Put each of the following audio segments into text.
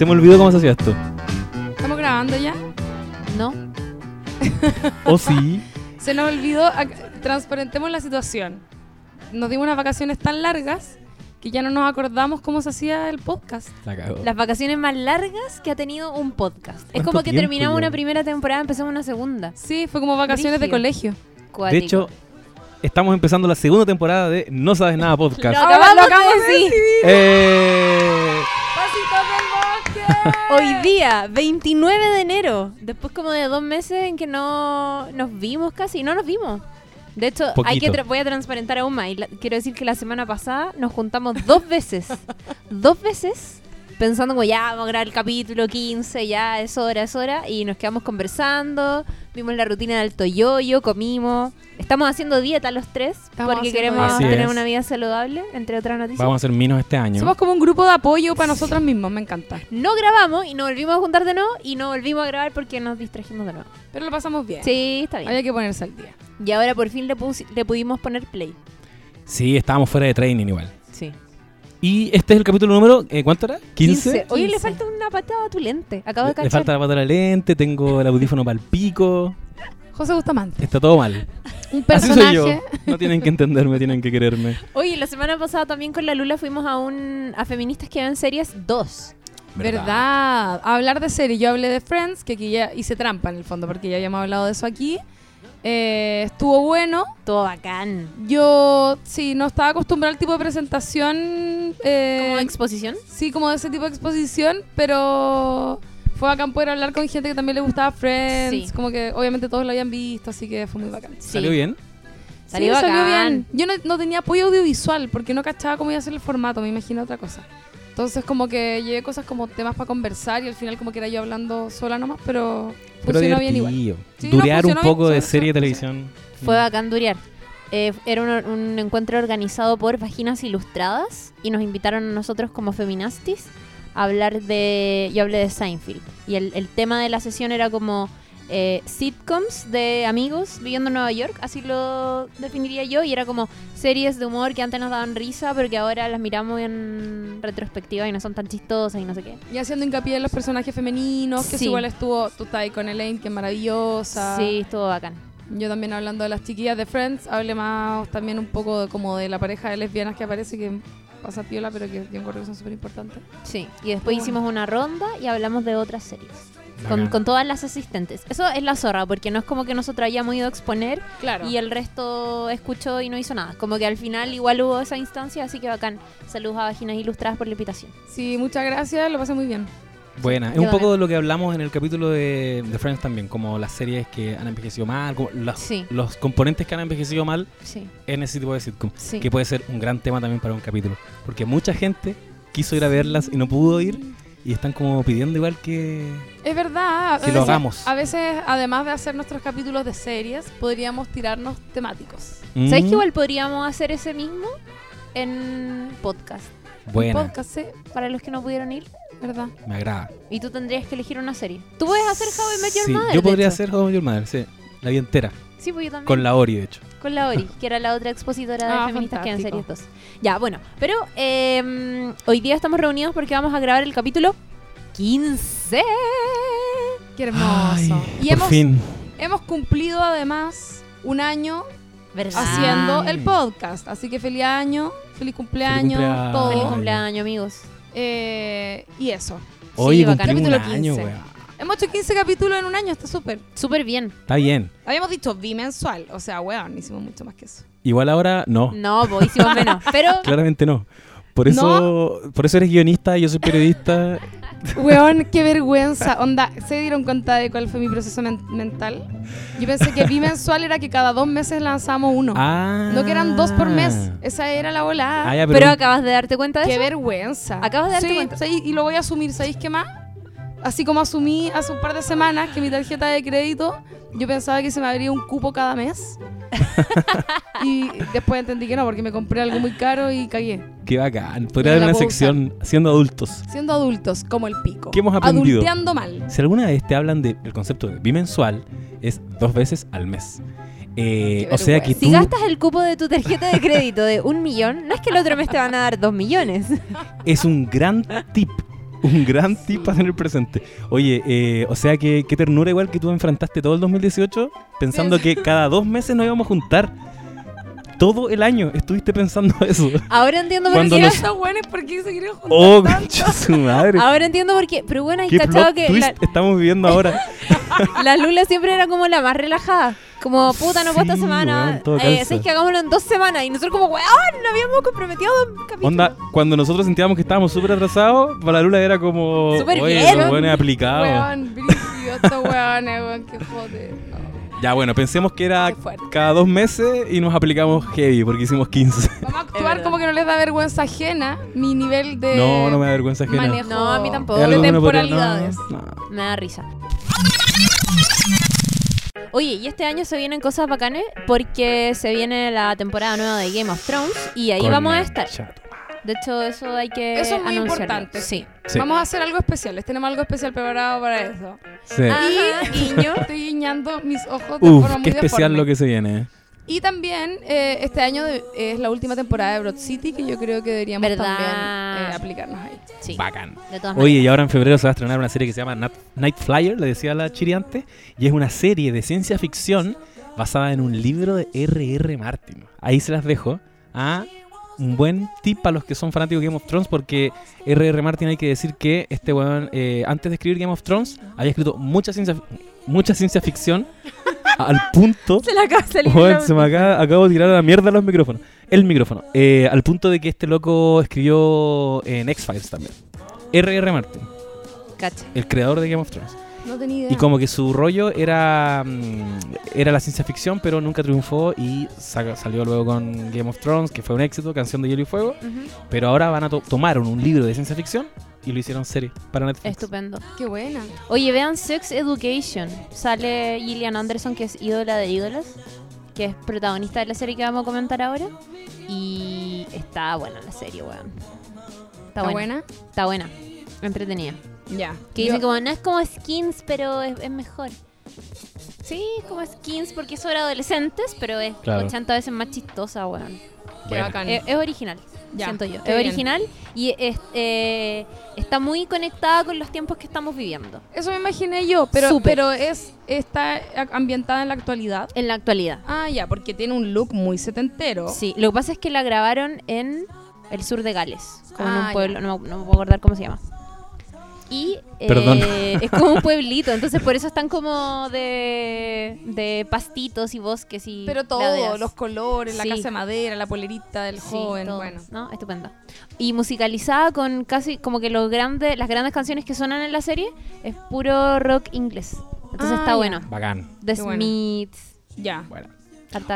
Se me olvidó cómo se hacía esto. ¿Estamos grabando ya? No. ¿O sí? Se nos olvidó, transparentemos la situación. Nos dimos unas vacaciones tan largas que ya no nos acordamos cómo se hacía el podcast. La cagó. Las vacaciones más largas que ha tenido un podcast. Es ¿Cuánto como que tiempo terminamos ya? una primera temporada, empezamos una segunda. Sí, fue como vacaciones de colegio. De hecho, estamos empezando la segunda temporada de No Sabes Nada Podcast. Lo acabamos lo acabamos de decir. ¡Eh! Hoy día, 29 de enero, después como de dos meses en que no nos vimos casi, no nos vimos. De hecho, hay que tra- voy a transparentar aún más. y quiero decir que la semana pasada nos juntamos dos veces. dos veces pensando como ya vamos a grabar el capítulo 15, ya es hora, es hora. Y nos quedamos conversando, vimos la rutina del Alto Yoyo, comimos. Estamos haciendo dieta los tres Estamos porque haciendo queremos dieta. Así tener es. una vida saludable, entre otras noticias. Vamos a hacer minos este año. Somos como un grupo de apoyo para nosotros mismos, me encanta. No grabamos y nos volvimos a juntar de nuevo y no volvimos a grabar porque nos distrajimos de nuevo. Pero lo pasamos bien. Sí, está bien. Había que ponerse al día. Y ahora por fin le, pusi- le pudimos poner play. Sí, estábamos fuera de training igual. Y este es el capítulo número, eh, ¿cuánto era? ¿15? 15. Oye, le 15. falta una patada a tu lente. Acabo de Le, le cachar. falta la pata a la lente, tengo el audífono para el pico. José Bustamante. Está todo mal. Un Así soy personaje. yo. No tienen que entenderme, tienen que quererme. Oye, la semana pasada también con la Lula fuimos a un a feministas que ven series 2. ¿Verdad? Hablar de serie. Yo hablé de Friends, que aquí ya hice trampa en el fondo, porque ya habíamos hablado de eso aquí. Eh, estuvo bueno. Todo bacán. Yo, sí, no estaba acostumbrada al tipo de presentación. eh, Como exposición. sí, como de ese tipo de exposición, pero fue bacán poder hablar con gente que también le gustaba Friends. Sí. Como que obviamente todos lo habían visto, así que fue muy bacán. Sí. ¿Salió bien? Salió Sí, bacán. Yo no, no tenía apoyo audiovisual porque no cachaba cómo iba a ser el formato, me imaginé otra cosa. Entonces como que llevé cosas como temas para conversar y al final como que era yo hablando sola nomás, pero Pero funcionó bien igual. no, Durear un bien, poco de serie de televisión. Fue bacán duriar. Eh, era un, un encuentro organizado por Vaginas Ilustradas y nos invitaron a nosotros como feminastis a hablar de... Yo hablé de Seinfeld. Y el, el tema de la sesión era como eh, sitcoms de amigos viviendo en Nueva York, así lo definiría yo. Y era como series de humor que antes nos daban risa, pero que ahora las miramos en retrospectiva y no son tan chistosas y no sé qué. Y haciendo hincapié en los personajes femeninos, que Sí. igual estuvo, ahí con Elaine, que es maravillosa. Sí, estuvo bacán. Yo también hablando de las chiquillas de Friends, hablé más también un poco de, como de la pareja de lesbianas que aparece que pasa piola, pero que yo encuentro que son súper importantes. Sí, y después Bueno. hicimos una ronda y hablamos de otras series. Con, con todas las asistentes. Eso es la zorra, porque no es como que nosotros hayamos ido a exponer Claro. y el resto escuchó y no hizo nada. Como que al final igual hubo esa instancia, así que bacán. Saludos a Vaginas Ilustradas por la invitación. Sí, muchas gracias, lo pasé muy bien. Buena. Es un poco de lo que hablamos en el capítulo de, de Friends también, como las series que han envejecido mal, como los, Sí. los componentes que han envejecido mal Sí, en ese tipo de sitcom. sí. Que puede ser un gran tema también para un capítulo. Porque mucha gente quiso ir a verlas y no pudo ir y están como pidiendo igual que... Es verdad. a Que lo veces- hagamos. A veces, además de hacer nuestros capítulos de series, podríamos tirarnos temáticos. ¿Sabéis Mm, que igual podríamos hacer ese mismo en podcast? Buena, Podcast, sí, Para los que no pudieron ir. ¿Verdad? me agrada. Y tú tendrías que elegir una serie. Tú puedes hacer How I Met Your Sí, Mother. yo podría hacer How I Met Your Mother, sí. La vida entera. Sí, pues yo también. Con la Ori, de hecho. Con la Ori, que era la otra expositora de Ah, feministas que en series fantástico. 2. Ya, bueno, pero eh, hoy día estamos reunidos porque vamos a grabar el capítulo 15. Qué hermoso. Ay, y por hemos, fin. hemos cumplido además un año ¿Verdad? haciendo el podcast. Así que feliz año, feliz cumpleaños, cumpleaños. todo. Feliz cumpleaños, amigos. Eh, y eso. Oye, bacán. cumplimos un Capítulo año, 15. weón. Hemos hecho 15 capítulos en un año, está súper. Súper bien. Está bien. Habíamos dicho bimensual, o sea, weón, hicimos mucho más que eso. Igual ahora no. No, pues hicimos menos. Pero Claramente no. Por eso, por eso eres guionista y yo soy periodista. Weón, qué vergüenza. Onda, ¿se dieron cuenta de cuál fue mi proceso men- mental? Yo pensé que bimensual era que cada dos meses lanzábamos uno. Ah. No que eran dos por mes. Esa era la volada. Ah, ya, pero, pero, acabas de darte cuenta de Qué eso. vergüenza. Acabas de darte Sí, cuenta. ¿sabéis? Y lo voy a asumir, ¿sabéis qué más? Así como asumí hace un par de semanas que mi tarjeta de crédito, yo pensaba que se me abría un cupo cada mes. y después entendí que no, porque me compré algo muy caro y cagué. qué bacán. Podría haber una sección siendo adultos. Siendo adultos, como el pico. ¿Qué hemos aprendido? Adulteando mal. Si alguna vez te hablan del concepto de bimensual, es dos veces al mes. Eh, o sea que tú... Si gastas el cupo de tu tarjeta de crédito de un millón, no es que el otro mes te van a dar dos millones. Es un gran tip Un gran tip para tener presente. Oye, eh, o sea que qué ternura igual que tú enfrentaste todo el 2018 pensando que cada dos meses nos íbamos a juntar. Todo el año estuviste pensando eso. Ahora entiendo por Cuando qué. nos- Estos buenos, ¿por qué se quieren juntar Oh, tanto? concha su madre. Ahora entiendo por qué. Pero bueno, hay ¿Qué cachado que twist la, estamos viviendo ahora? la Lula siempre era como la más relajada. Como, puta, no puedo esta semana. eh, calza. ¿Sabes que hagámoslo en dos semanas? Y nosotros como, weón, lo habíamos comprometido. Onda, cuando nosotros sentíamos que estábamos súper atrasados, para la Lula era como. Súper Oye, bien. los buenos aplicados. Weón, brígido, estos weones, weón, qué joder. No. Ya, bueno, pensemos que era cada dos meses y nos aplicamos heavy porque hicimos 15. Vamos a actuar como que no les da vergüenza ajena mi nivel de No, no me da vergüenza ajena. manejo No, a mí tampoco. De temporalidades. no, no. Me da risa. Oye, y este año se vienen cosas bacanes porque se viene la temporada nueva de Game of Thrones y ahí vamos a estar. De hecho, eso hay que Eso es muy anunciarlo. importante. Sí. Sí. Vamos a hacer algo especial. Les tenemos algo especial preparado para eso. Sí. Ajá, guiño. Estoy guiñando mis ojos de Uf, forma muy qué especial deforme. lo que se viene. eh. Y también eh, este año de- es la última temporada de Broad City que yo creo que deberíamos ¿Verdad? también eh, aplicarnos ahí. Sí. Bacán. De todas Oye, y ahora en febrero se va a estrenar una serie que se llama Nat- Night Flyer, le decía la Chiri antes, y es una serie de ciencia ficción basada en un libro de R.R. Martin. Ahí se las dejo. a un buen tip para los que son fanáticos de Game of Thrones, porque R.R. Martin hay que decir que este weón, eh, antes de escribir Game of Thrones, había escrito mucha ciencia, mucha ciencia ficción al punto Se la acaba de salir. Se me acaba, acabo de tirar a la mierda los micrófonos. El micrófono. Eh, al punto de que este loco escribió en X-Files también. R.R. Martin, Cacha. el creador de Game of Thrones. No tenía idea. Y como que su rollo era mm, era la ciencia ficción, pero nunca triunfó y sa- salió luego con Game of Thrones, que fue un éxito, canción de Hielo y Fuego. Pero ahora van a to- tomaron un libro de ciencia ficción y lo hicieron serie para Netflix. Estupendo. Qué buena. Oye, vean Sex Education. Sale Gillian Anderson, que es ídola de ídolas, que es protagonista de la serie que vamos a comentar ahora. Y está buena la serie, weón. Está, ¿Está buena. buena? Está buena. Entretenida. Ya. Que Yo- dice como, no es como Skins, pero es, es mejor. Sí, es como Skins porque es sobre adolescentes, pero es Claro. 80 veces más chistosa, weón. Qué Bueno. bacán. Es, es original, Ya, siento yo. qué Es bien. original y es, eh, está muy conectada con los tiempos que estamos viviendo. Eso me imaginé yo, pero, pero es está ambientada en la actualidad. En la actualidad. Ah, ya, porque tiene un look muy setentero. Sí, lo que pasa es que la grabaron en el sur de Gales, como en Ah, un ya. pueblo, no, no me puedo acordar cómo se llama. Y eh, es como un pueblito, entonces por eso están como de, de pastitos y bosques y Pero todo, los colores, la casa de madera, la polerita del Sí, joven, todo, bueno. ¿no? Estupendo. Y musicalizada con casi como que los grandes, las grandes canciones que suenan en la serie es puro rock inglés. Entonces Ah, está ya. bueno. Bacán. The. Smiths. Ya. Bueno.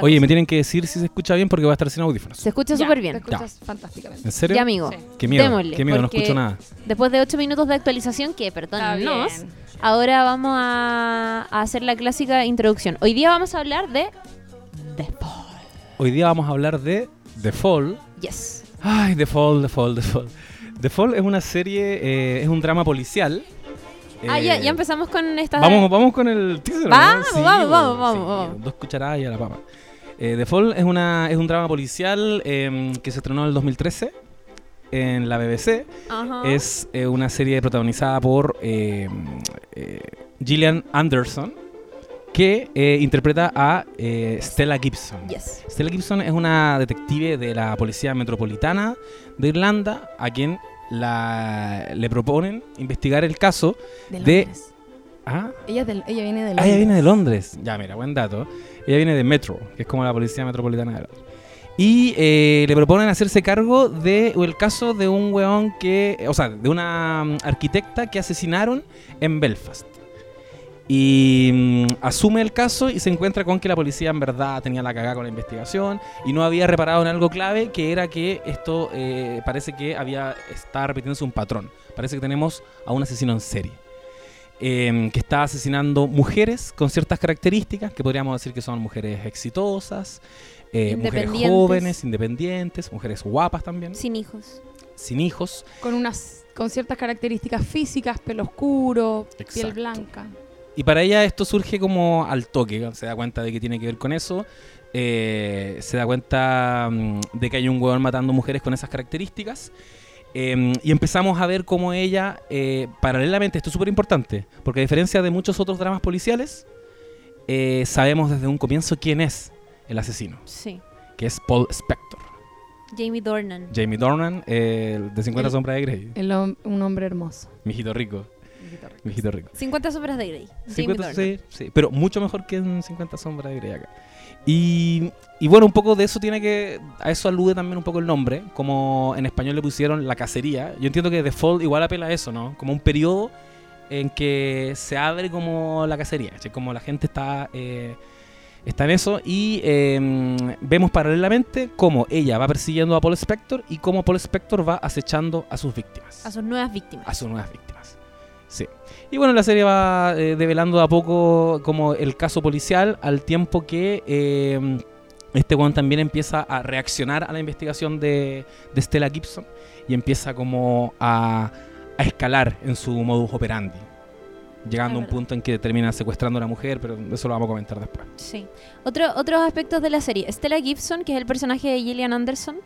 Oye, me tienen que decir si se escucha bien porque va a estar sin audífonos. se escucha súper Te bien. escuchas fantásticamente. ¿En serio? Ya, amigo. Sí. Qué miedo. Démosle, Qué miedo, no porque- escucho nada. Después de 8 minutos de actualización, que Está perdónennos, bien. ahora vamos a, a hacer la clásica introducción. Hoy día vamos a hablar de The Fall. Hoy día vamos a hablar de The Fall. Yes. Ay, The Fall, The Fall, The Fall. The Fall es una serie, eh, es un drama policial. Ah, Eh, ya, ya empezamos con esta. Vamos, vamos con el teaser. ¿no? Vamos, vamos, vamos, vamos, vamos. Dos cucharadas y a la papa. Eh, The Fall es, una, es un drama policial eh, que se estrenó en el 2013 en la BBC. Ajá. Es eh, una serie protagonizada por eh, eh, Gillian Anderson, que eh, interpreta a eh, Stella Gibson. Yes. Stella Gibson es una detective de la Policía Metropolitana de Irlanda a quien la, le proponen investigar el caso De de... Londres. Ah, Ella, viene de ah, Londres. ella viene de Londres. Ya, mira, buen dato. Ella viene de Metro, que es como la Policía Metropolitana de Londres. Y eh, le proponen hacerse cargo de o el caso de un weón que, o sea, de una mm, arquitecta que asesinaron en Belfast. Y mm, asume el caso y se encuentra con que la policía en verdad tenía la cagada con la investigación y no había reparado en algo clave, que era que esto eh, parece que había está repitiéndose un patrón. Parece que tenemos a un asesino en serie. eh, que está asesinando mujeres con ciertas características, que podríamos decir que son mujeres exitosas, eh, mujeres jóvenes, independientes, mujeres guapas también, Sin hijos. sin hijos. Con unas con ciertas características físicas, pelo oscuro, piel blanca. Y para ella esto surge como al toque, se da cuenta de que tiene que ver con eso, eh, se da cuenta mm, de que hay un huevón matando mujeres con esas características Eh, y empezamos a ver cómo ella, eh, paralelamente, esto es súper importante, porque a diferencia de muchos otros dramas policiales, eh, sabemos desde un comienzo quién es el asesino, Sí. que es Paul Spector. Jamie Dornan. Jamie Dornan, eh, de 50 El- sombras de Grey. El hom- un hombre hermoso. Mijito rico, mijito rico. 50 sombras de Grey. Jamie 50, Dornan. sí, sí, pero mucho mejor que en 50 sombras de Grey acá. Y, y bueno, un poco de eso tiene que. A eso alude también un poco el nombre. Como en español le pusieron la cacería. Yo entiendo que Default igual apela a eso, ¿no? Como un periodo en que se abre como la cacería. ¿cachai? Como la gente está. eh, está en eso. Y eh, vemos paralelamente cómo ella va persiguiendo a Paul Spector y cómo Paul Spector va acechando a sus víctimas A sus nuevas víctimas. a sus nuevas víctimas. Sí. Y bueno, la serie va eh, develando de a poco como el caso policial al tiempo que eh, este Juan también empieza a reaccionar a la investigación de, de Stella Gibson y empieza como a, a escalar en su modus operandi. Llegando a un punto en que termina secuestrando a una mujer, pero eso lo vamos a comentar después. Sí. Otro, otros aspectos de la serie. Stella Gibson, que es el personaje de Gillian Anderson,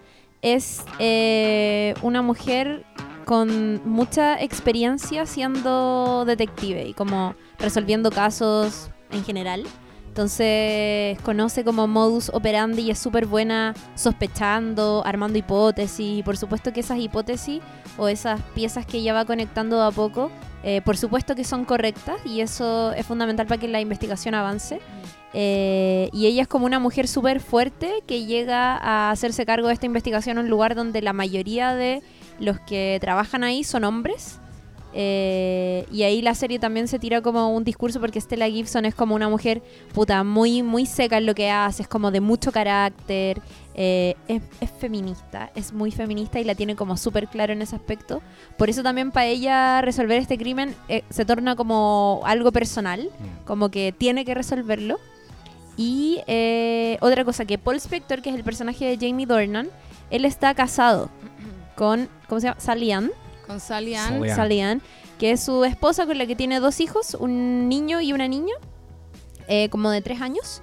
es eh, una mujer con mucha experiencia siendo detective y como resolviendo casos en general. Entonces conoce como modus operandi y es súper buena sospechando, armando hipótesis y por supuesto que esas hipótesis o esas piezas que ella va conectando a poco, eh, por supuesto que son correctas y eso es fundamental para que la investigación avance. Eh, y ella es como una mujer súper fuerte que llega a hacerse cargo de esta investigación en un lugar donde la mayoría de los que trabajan ahí son hombres. Eh, y ahí la serie también se tira como un discurso porque Stella Gibson es como una mujer puta muy muy seca en lo que hace, es como de mucho carácter, eh, es, es feminista, es muy feminista y la tiene como súper claro en ese aspecto. Por eso también para ella resolver este crimen eh, se torna como algo personal como que tiene que resolverlo. Y otra cosa, que Paul Spector, que es el personaje de Jamie Dornan, él está casado con, ¿cómo se llama? Sally Ann, Con. Sally Ann, que es su esposa con la que tiene dos hijos, un niño y una niña, eh, como de tres años.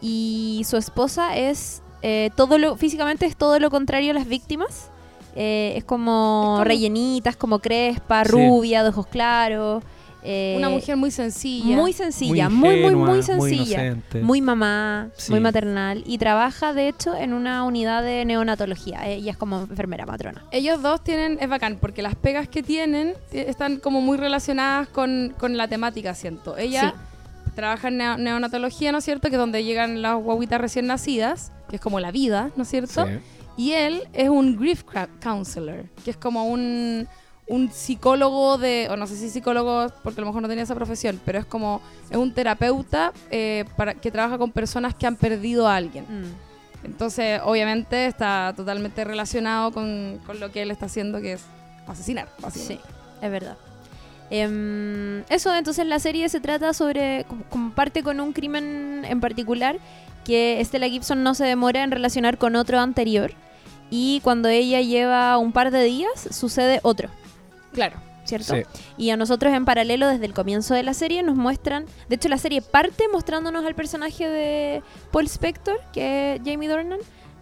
Y su esposa es eh, todo lo, físicamente es todo lo contrario a las víctimas. Eh, es, como Es como- rellenita, es como crespa, Sí. rubia, de ojos claros. Eh, Una mujer muy sencilla. muy sencilla, muy, muy, ingenua, muy sencilla. inocente. Muy mamá, Sí. muy maternal. Y trabaja, de hecho, en una unidad de neonatología. Ella es como enfermera matrona. Ellos dos tienen, es bacán, porque las pegas que tienen eh, están como muy relacionadas con, con la temática, siento. Ella trabaja en neo- neonatología, ¿no es cierto? Que es donde llegan las guaguitas recién nacidas, que es como la vida, ¿no es cierto? Sí. Y él es un grief counselor, que es como un, un psicólogo de, o no sé si psicólogo, porque a lo mejor no tenía esa profesión, pero es como, es un terapeuta eh, para, que trabaja con personas que han perdido a alguien. Mm. Entonces, obviamente, está totalmente relacionado con, con lo que él está haciendo, que es asesinar, Sí, básicamente. es verdad. Em, eso, entonces la serie se trata sobre, comparte con un crimen en particular que Stella Gibson no se demora en relacionar con otro anterior y cuando ella lleva un par de días sucede otro, Claro. ¿cierto? Sí. Y a nosotros en paralelo desde el comienzo de la serie nos muestran, de hecho la serie parte mostrándonos al personaje de Paul Spector, que es Jamie Dornan,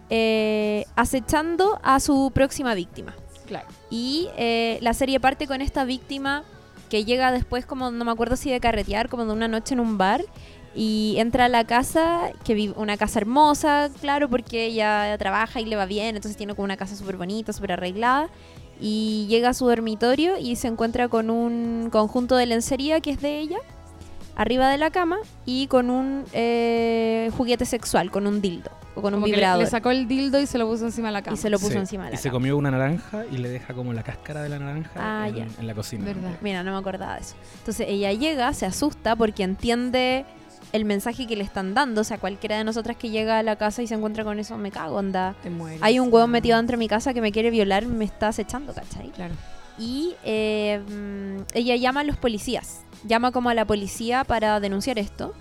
eh, acechando a su próxima víctima. Claro. Y eh, la serie parte con esta víctima que llega después como, no me acuerdo si de carretear, como de una noche en un bar. Y entra a la casa, que vive una casa hermosa, claro, porque ella trabaja y le va bien, entonces tiene como una casa súper bonita, súper arreglada. Y llega a su dormitorio y se encuentra con un conjunto de lencería que es de ella, arriba de la cama, y con un eh, juguete sexual, con un dildo, o con un Como que le, vibrador. le sacó el dildo y se lo puso encima de la cama. y se lo puso Sí. encima de Y la se cama. comió una naranja y le deja como la cáscara de la naranja Ah, en, ya. en la cocina. Verdad. Mira, no me acordaba de eso. Entonces ella llega, se asusta porque entiende el mensaje que le están dando. O sea, cualquiera de nosotras que llega a la casa y se encuentra con eso, me cago, onda. Te mueres. Hay un hueón metido dentro de mi casa que me quiere violar, me está acechando, ¿cachai? Claro. Y eh, mm, ella llama a los policías. Llama como a la policía para denunciar esto.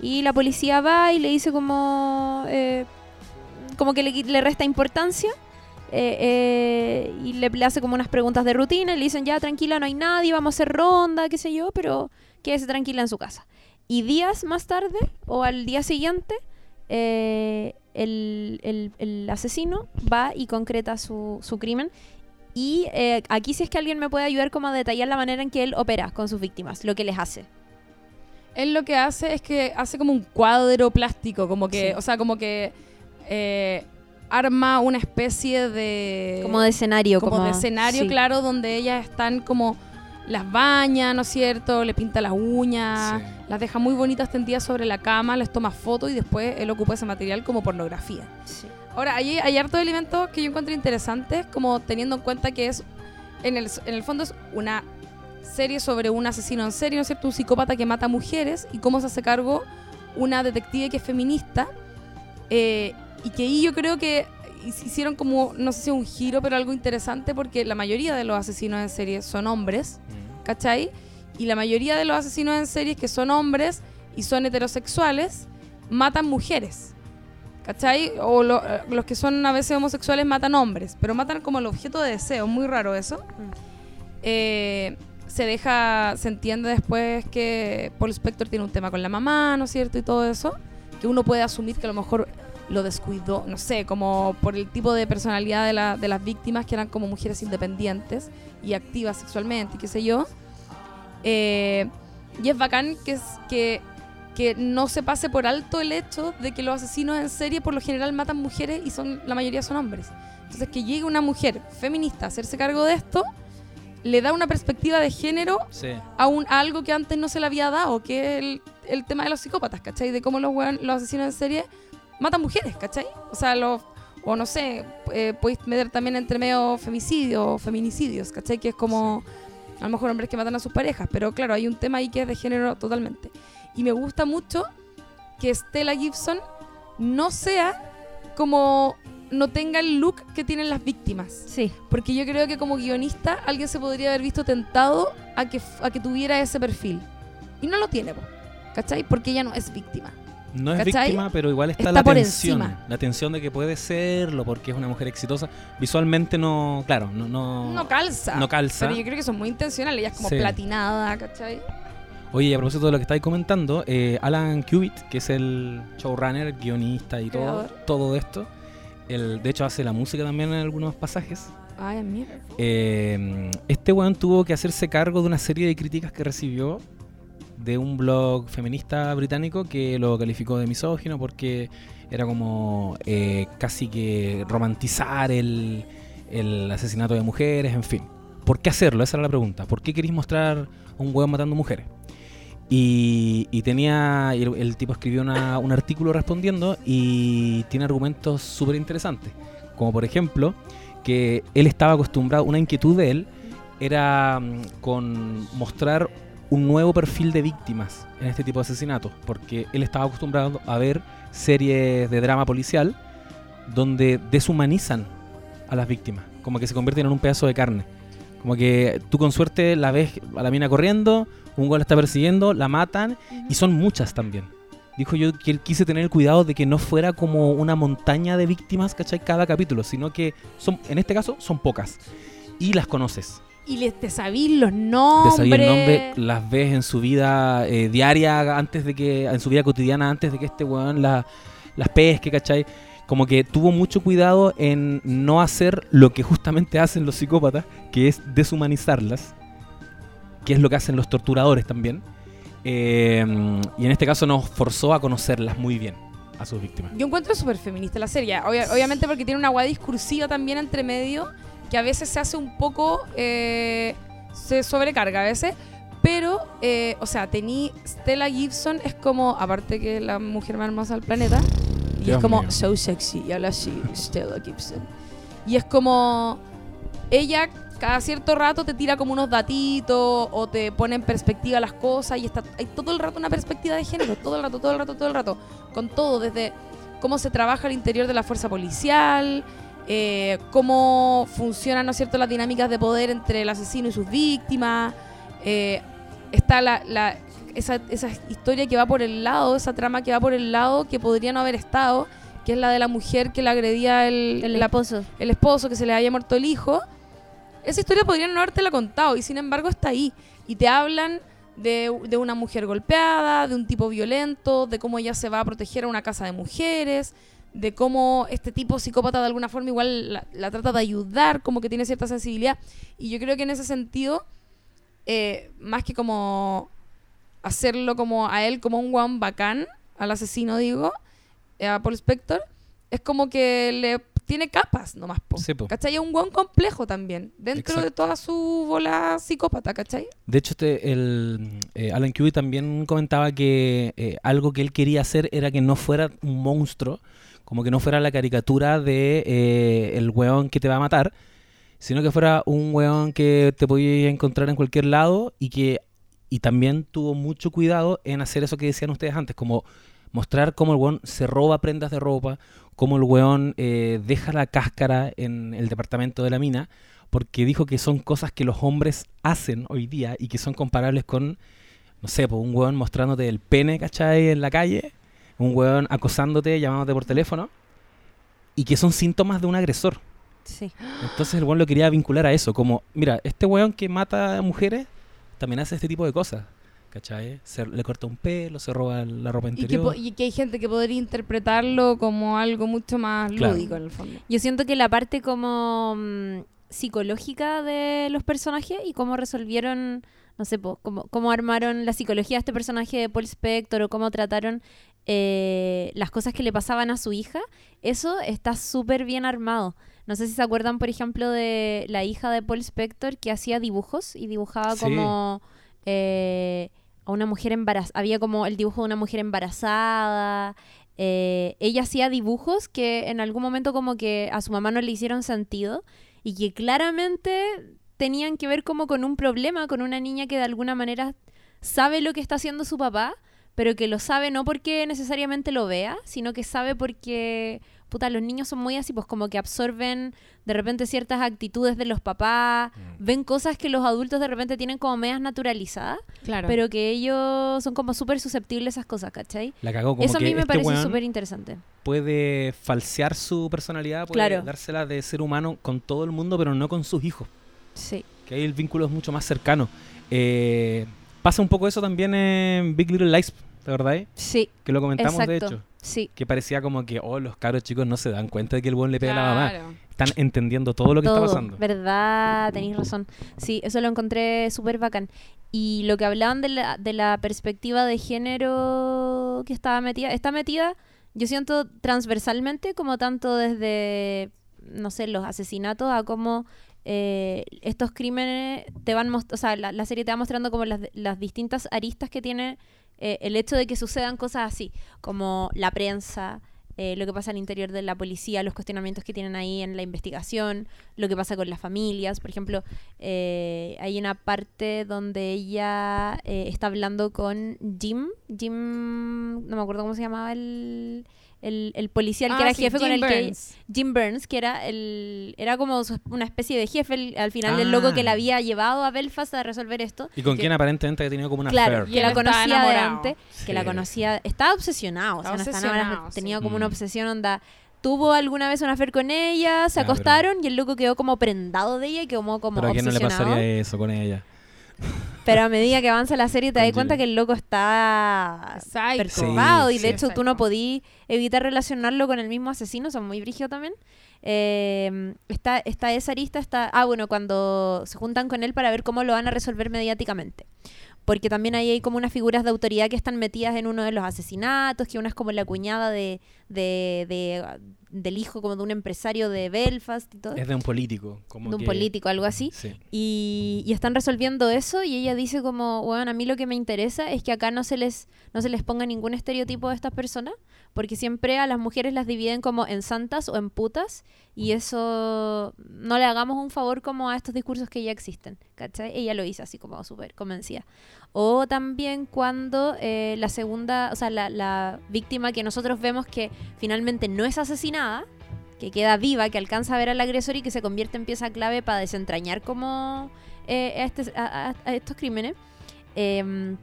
Y la policía va y le dice como... eh, como que le, le resta importancia. eh, eh, y le, le hace como unas preguntas de rutina. Y le dicen, ya tranquila, no hay nadie, vamos a hacer ronda, qué sé yo. Pero quédese tranquila en su casa. Y días más tarde, o al día siguiente, eh, el, el- el asesino va y concreta su, su crimen. Y eh, aquí si es que alguien me puede ayudar como a detallar la manera en que él opera con sus víctimas, lo que les hace. Él lo que hace es que hace como un cuadro plástico, como que, Sí. o sea, como que eh, arma una especie de... Como de escenario. como, de escenario, sí. claro, donde ellas están como las baña, ¿no es cierto? Le pinta las uñas, Sí. las deja muy bonitas tendidas sobre la cama, les toma fotos y después él ocupa ese material como pornografía. Sí. Ahora, hay, hay hartos elementos que yo encuentro interesantes, como teniendo en cuenta que es, en el, en el fondo es una serie sobre un asesino en serie, ¿no es cierto? Un psicópata que mata mujeres y cómo se hace cargo una detective que es feminista eh, y que ahí yo creo que hicieron como, no sé si un giro, pero algo interesante porque la mayoría de los asesinos en serie son hombres, ¿cachai? Y la mayoría de los asesinos en series que son hombres y son heterosexuales matan mujeres. ¿Cachai? O lo- eh, los que son a veces homosexuales matan hombres, pero matan como el objeto de deseo, muy raro eso. Eh, se deja, se entiende después que Paul Spector tiene un tema con la mamá, ¿no es cierto? Y todo eso, que uno puede asumir que a lo mejor lo descuidó, no sé, como por el tipo de personalidad de, la- de las víctimas que eran como mujeres independientes y activas sexualmente, y qué sé yo. Eh, y es bacán que, es- que, que no se pase por alto el hecho de que los asesinos en serie por lo general matan mujeres y son la mayoría son hombres. Entonces que llegue una mujer feminista a hacerse cargo de esto le da una perspectiva de género Sí. a, un, a algo que antes no se le había dado, que es el, el tema de los psicópatas, ¿cachai? De cómo los asesinos en serie matan mujeres, ¿cachai? O sea, los, o no sé, eh, podéis meter también entre medio femicidios o feminicidios, ¿cachai? Que es como a lo mejor hombres que matan a sus parejas, pero claro, hay un tema ahí que es de género totalmente. Y me gusta mucho que Stella Gibson no sea como no tenga el look que tienen las víctimas. Sí. Porque yo creo que como guionista alguien se podría haber visto tentado a que, a que tuviera ese perfil. Y no lo tiene, ¿cachai? Porque ella no es víctima. No es ¿Cachai? víctima, pero igual está, Está la por tensión. encima. La tensión de que puede serlo porque es una mujer exitosa. Visualmente no, claro, no, no, No calza. no calza. Pero yo creo que son muy intencionales. Ella es como Sí. platinada, ¿cachai? Oye, y a propósito de lo que estáis comentando, eh, Alan Cubitt, que es el showrunner, guionista y todo, todo esto, el, de hecho hace la música también en algunos pasajes. Ay, mierda. Eh, este weón tuvo que hacerse cargo de una serie de críticas que recibió de un blog feminista británico que lo calificó de misógino porque era como eh, casi que romantizar el, asesinato de mujeres, en fin. ¿Por qué hacerlo? Esa era la pregunta. ¿Por qué queréis mostrar un weón matando mujeres? Y, y tenía, el, tipo escribió un artículo respondiendo y tiene argumentos súper interesantes. Como por ejemplo, que él estaba acostumbrado, una inquietud de él era mm, con mostrar un nuevo perfil de víctimas en este tipo de asesinatos, porque él estaba acostumbrado a ver series de drama policial donde deshumanizan a las víctimas, como que se convierten en un pedazo de carne. Como que tú con suerte la ves a la mina corriendo, un gol la está persiguiendo, la matan y son muchas también. Dijo yo que él quise tener el cuidado de que no fuera como una montaña de víctimas, ¿cachai? Cada capítulo, sino que son, en este caso son pocas. Y las conoces. Y les te sabís los Te nombres. sabía el nombre, las ves en su vida eh, diaria, antes de que, en su vida cotidiana, antes de que este weón la- las pesque, ¿cachai? Como que tuvo mucho cuidado en no hacer lo que justamente hacen los psicópatas, que es deshumanizarlas, que es lo que hacen los torturadores también. Eh, y en este caso nos forzó a conocerlas muy bien, a sus víctimas. Yo encuentro súper feminista la serie. Obvia- obviamente porque tiene una guada discursiva también entre medio, que a veces se hace un poco. eh, se sobrecarga a veces. Pero, eh, o sea, tení Stella Gibson es como, aparte que la mujer más hermosa del planeta, y Dios es como mío. so sexy, y habla así, Stella Gibson. Y es como, ella cada cierto rato te tira como unos datitos o te pone en perspectiva las cosas y está hay todo el rato una perspectiva de género, todo el rato, todo el rato, todo el rato, con todo, desde cómo se trabaja al interior de la fuerza policial, eh, cómo funcionan, ¿no es cierto?, las dinámicas de poder entre el asesino y sus víctimas. eh, está la, la- esa, esa historia que va por el lado, esa trama que va por el lado que podría no haber estado, que es la de la mujer que le agredía el, El la- esposo. el esposo, que se le haya muerto el hijo. Esa historia podrían no habértela contado y sin embargo está ahí. Y te hablan de, de una mujer golpeada, de un tipo violento, de cómo ella se va a proteger a una casa de mujeres, de cómo este tipo psicópata de alguna forma igual la, la trata de ayudar, como que tiene cierta sensibilidad. Y yo creo que en ese sentido, eh, más que como hacerlo como a él como un guan bacán, al asesino digo, eh, a Paul Spector, es como que le tiene capas nomás, po. Sí, po. ¿Cachai? Es un guan complejo también, dentro de toda su bola psicópata, ¿cachai? De hecho, este, el, eh, Alan Cuby también comentaba que eh, algo que él quería hacer era que no fuera un monstruo, como que no fuera la caricatura de eh, el weón que te va a matar, sino que fuera un weón que te podías encontrar en cualquier lado y que y también tuvo mucho cuidado en hacer eso que decían ustedes antes, como mostrar cómo el weón se roba prendas de ropa, cómo el weón eh, deja la cáscara en el departamento de la mina, porque dijo que son cosas que los hombres hacen hoy día y que son comparables con, no sé, pues un weón mostrándote el pene, ¿cachai? En la calle, un weón acosándote, llamándote por teléfono, y que son síntomas de un agresor. Sí. Entonces el weón lo quería vincular a eso, como, mira, este weón que mata a mujeres también hace este tipo de cosas, ¿cachai? Se, le corta un pelo, se roba la ropa Y que, interior. y que hay gente que podría interpretarlo como algo mucho más Claro. lúdico en el fondo. Yo siento que la parte como mm, psicológica de los personajes y cómo resolvieron, no sé, po, cómo, cómo armaron la psicología de este personaje de Paul Spector o cómo trataron eh, las cosas que le pasaban a su hija, eso está súper bien armado. No sé si se acuerdan, por ejemplo, de la hija de Paul Spector que hacía dibujos y dibujaba Sí. como eh, a una mujer embarazada. Había como el dibujo de una mujer embarazada. Eh, ella hacía dibujos que en algún momento como que a su mamá no le hicieron sentido y que claramente tenían que ver como con un problema, con una niña que de alguna manera sabe lo que está haciendo su papá, pero que lo sabe no porque necesariamente lo vea, sino que sabe porque, puta, los niños son muy así, pues como que absorben de repente ciertas actitudes de los papás, Mm. ven cosas que los adultos de repente tienen como medias naturalizadas, Claro. pero que ellos son como súper susceptibles a esas cosas, ¿cachai? La cagó como Eso a que mí me este parece súper interesante. puede falsear su personalidad, puede Claro. dársela de ser humano con todo el mundo, pero no con sus hijos. Sí. que ahí el vínculo es mucho más cercano. Eh, pasa un poco eso también en Big Little Lies, ¿de verdad? Sí, Que lo comentamos exacto. de hecho. Sí. Que parecía como que, oh, los cabros chicos no se dan cuenta de que el buen le pega a la mamá. Claro. Están entendiendo todo lo que Todo, está pasando. ¿Verdad? Tenéis razón. Sí, eso lo encontré súper bacán. Y lo que hablaban de la, de la perspectiva de género que estaba metida, está metida, yo siento transversalmente, como tanto desde, no sé, los asesinatos a cómo eh, estos crímenes te van mostrando, o sea, la, la serie te va mostrando como las, las distintas aristas que tiene eh, el hecho de que sucedan cosas así, como la prensa, eh, lo que pasa al interior de la policía, los cuestionamientos que tienen ahí en la investigación, lo que pasa con las familias. Por ejemplo, eh, hay una parte donde ella eh, está hablando con Jim, Jim, no me acuerdo cómo se llamaba el, el, el policial que Ah, era sí, jefe con el que Burns. Jim Burns, que era el era como su- una especie de jefe el- al final el Ah. loco que la había llevado a Belfast a resolver esto. Y con que- quien aparentemente ha tenido como una Claro, affair. Que la estaba conocía de antes, que la conocía, estaba obsesionado, o sea, Estaba no estaba tenía como una Mm. obsesión onda. Tuvo alguna vez una affair con ella, se pero- acostaron y el loco quedó como prendado de ella y quedó como, como Pero a quién no le obsesionado. pasaría eso con ella. Pero a medida que avanza la serie te das cuenta que el loco está Psycho. perturbado Sí, y de sí. hecho tú no podías evitar relacionarlo con el mismo asesino, son muy brígidos también. Eh, está, está esa arista, está... Ah, bueno, cuando se juntan con él para ver cómo lo van a resolver mediáticamente. Porque también ahí hay como unas figuras de autoridad que están metidas en uno de los asesinatos, que una es como la cuñada de, de, de, del hijo como de un empresario de Belfast y todo. Es de un político. Como de un que- político, algo así. Sí. Y, y están resolviendo eso y ella dice como, bueno, a mí lo que me interesa es que acá no se les no se les ponga ningún estereotipo de estas personas, porque siempre a las mujeres las dividen como en santas o en putas y eso no le hagamos un favor como a estos discursos que ya existen, ¿cachai? Ella lo hizo así como súper convencida. O también cuando eh, la segunda, o sea, la, la víctima que nosotros vemos que finalmente no es asesinada, que queda viva, que alcanza a ver al agresor y que se convierte en pieza clave para desentrañar como eh, a, este- estos crímenes. Eh,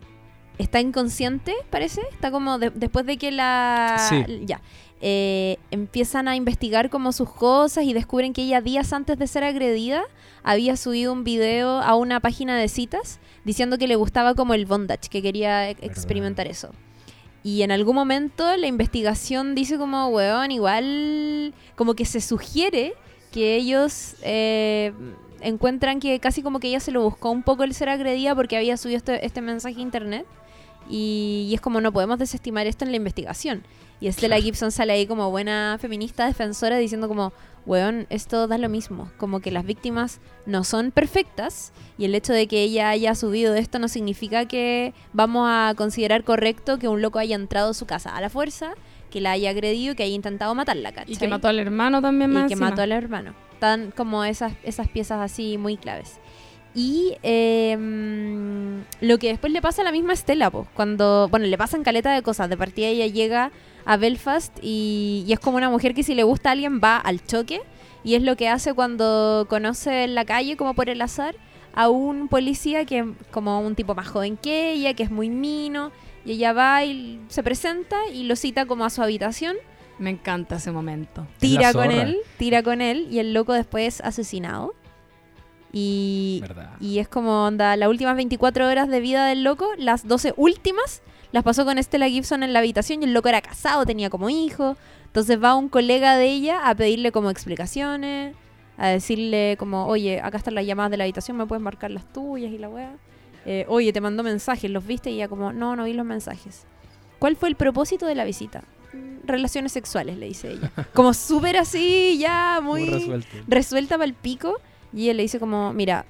está inconsciente, parece. Está como de- después de que la... Sí. Ya. Eh, empiezan a investigar como sus cosas y descubren que ella días antes de ser agredida había subido un video a una página de citas diciendo que le gustaba como el bondage, que quería e- experimentar eso. Y en algún momento la investigación dice como, weón, igual como que se sugiere que ellos eh, encuentran que casi como que ella se lo buscó un poco el ser agredida porque había subido este, este mensaje a internet. Y, y es como no podemos desestimar esto en la investigación. Y Stella Gibson sale ahí como buena feminista defensora diciendo como, weón, esto da lo mismo. Como que las víctimas no son perfectas y el hecho de que ella haya subido esto no significa que vamos a considerar correcto que un loco haya entrado a su casa a la fuerza, que la haya agredido y que haya intentado matarla, ¿cachai? Y que mató al hermano también más y que encima. mató al hermano. Están como esas, esas piezas así muy claves. Y eh, lo que después le pasa a la misma Estela, pues, cuando, bueno, le pasan caleta de cosas. De partida ella llega a Belfast y, y es como una mujer que si le gusta a alguien va al choque. Y es lo que hace cuando conoce en la calle, como por el azar, a un policía que es como un tipo más joven que ella, que es muy mino. Y ella va y se presenta y lo cita como a su habitación Me encanta ese momento. Es tira con él, tira con él y el loco después asesinado. Y, y es como onda, las últimas 24 horas de vida del loco, las 12 últimas las pasó con Stella Gibson en la habitación y el loco era casado, tenía como hijo. Entonces va un colega de ella a pedirle como explicaciones, a decirle como, oye, acá están las llamadas de la habitación, me puedes marcar las tuyas y la wea. Eh, oye, te mandó mensajes, ¿los viste? Y ella como, no, no vi los mensajes. ¿Cuál fue el propósito de la visita? "Mm, Relaciones sexuales, le dice ella. Como súper así, ya muy, Muy resuelta para el pico. Y él le dice como, mira,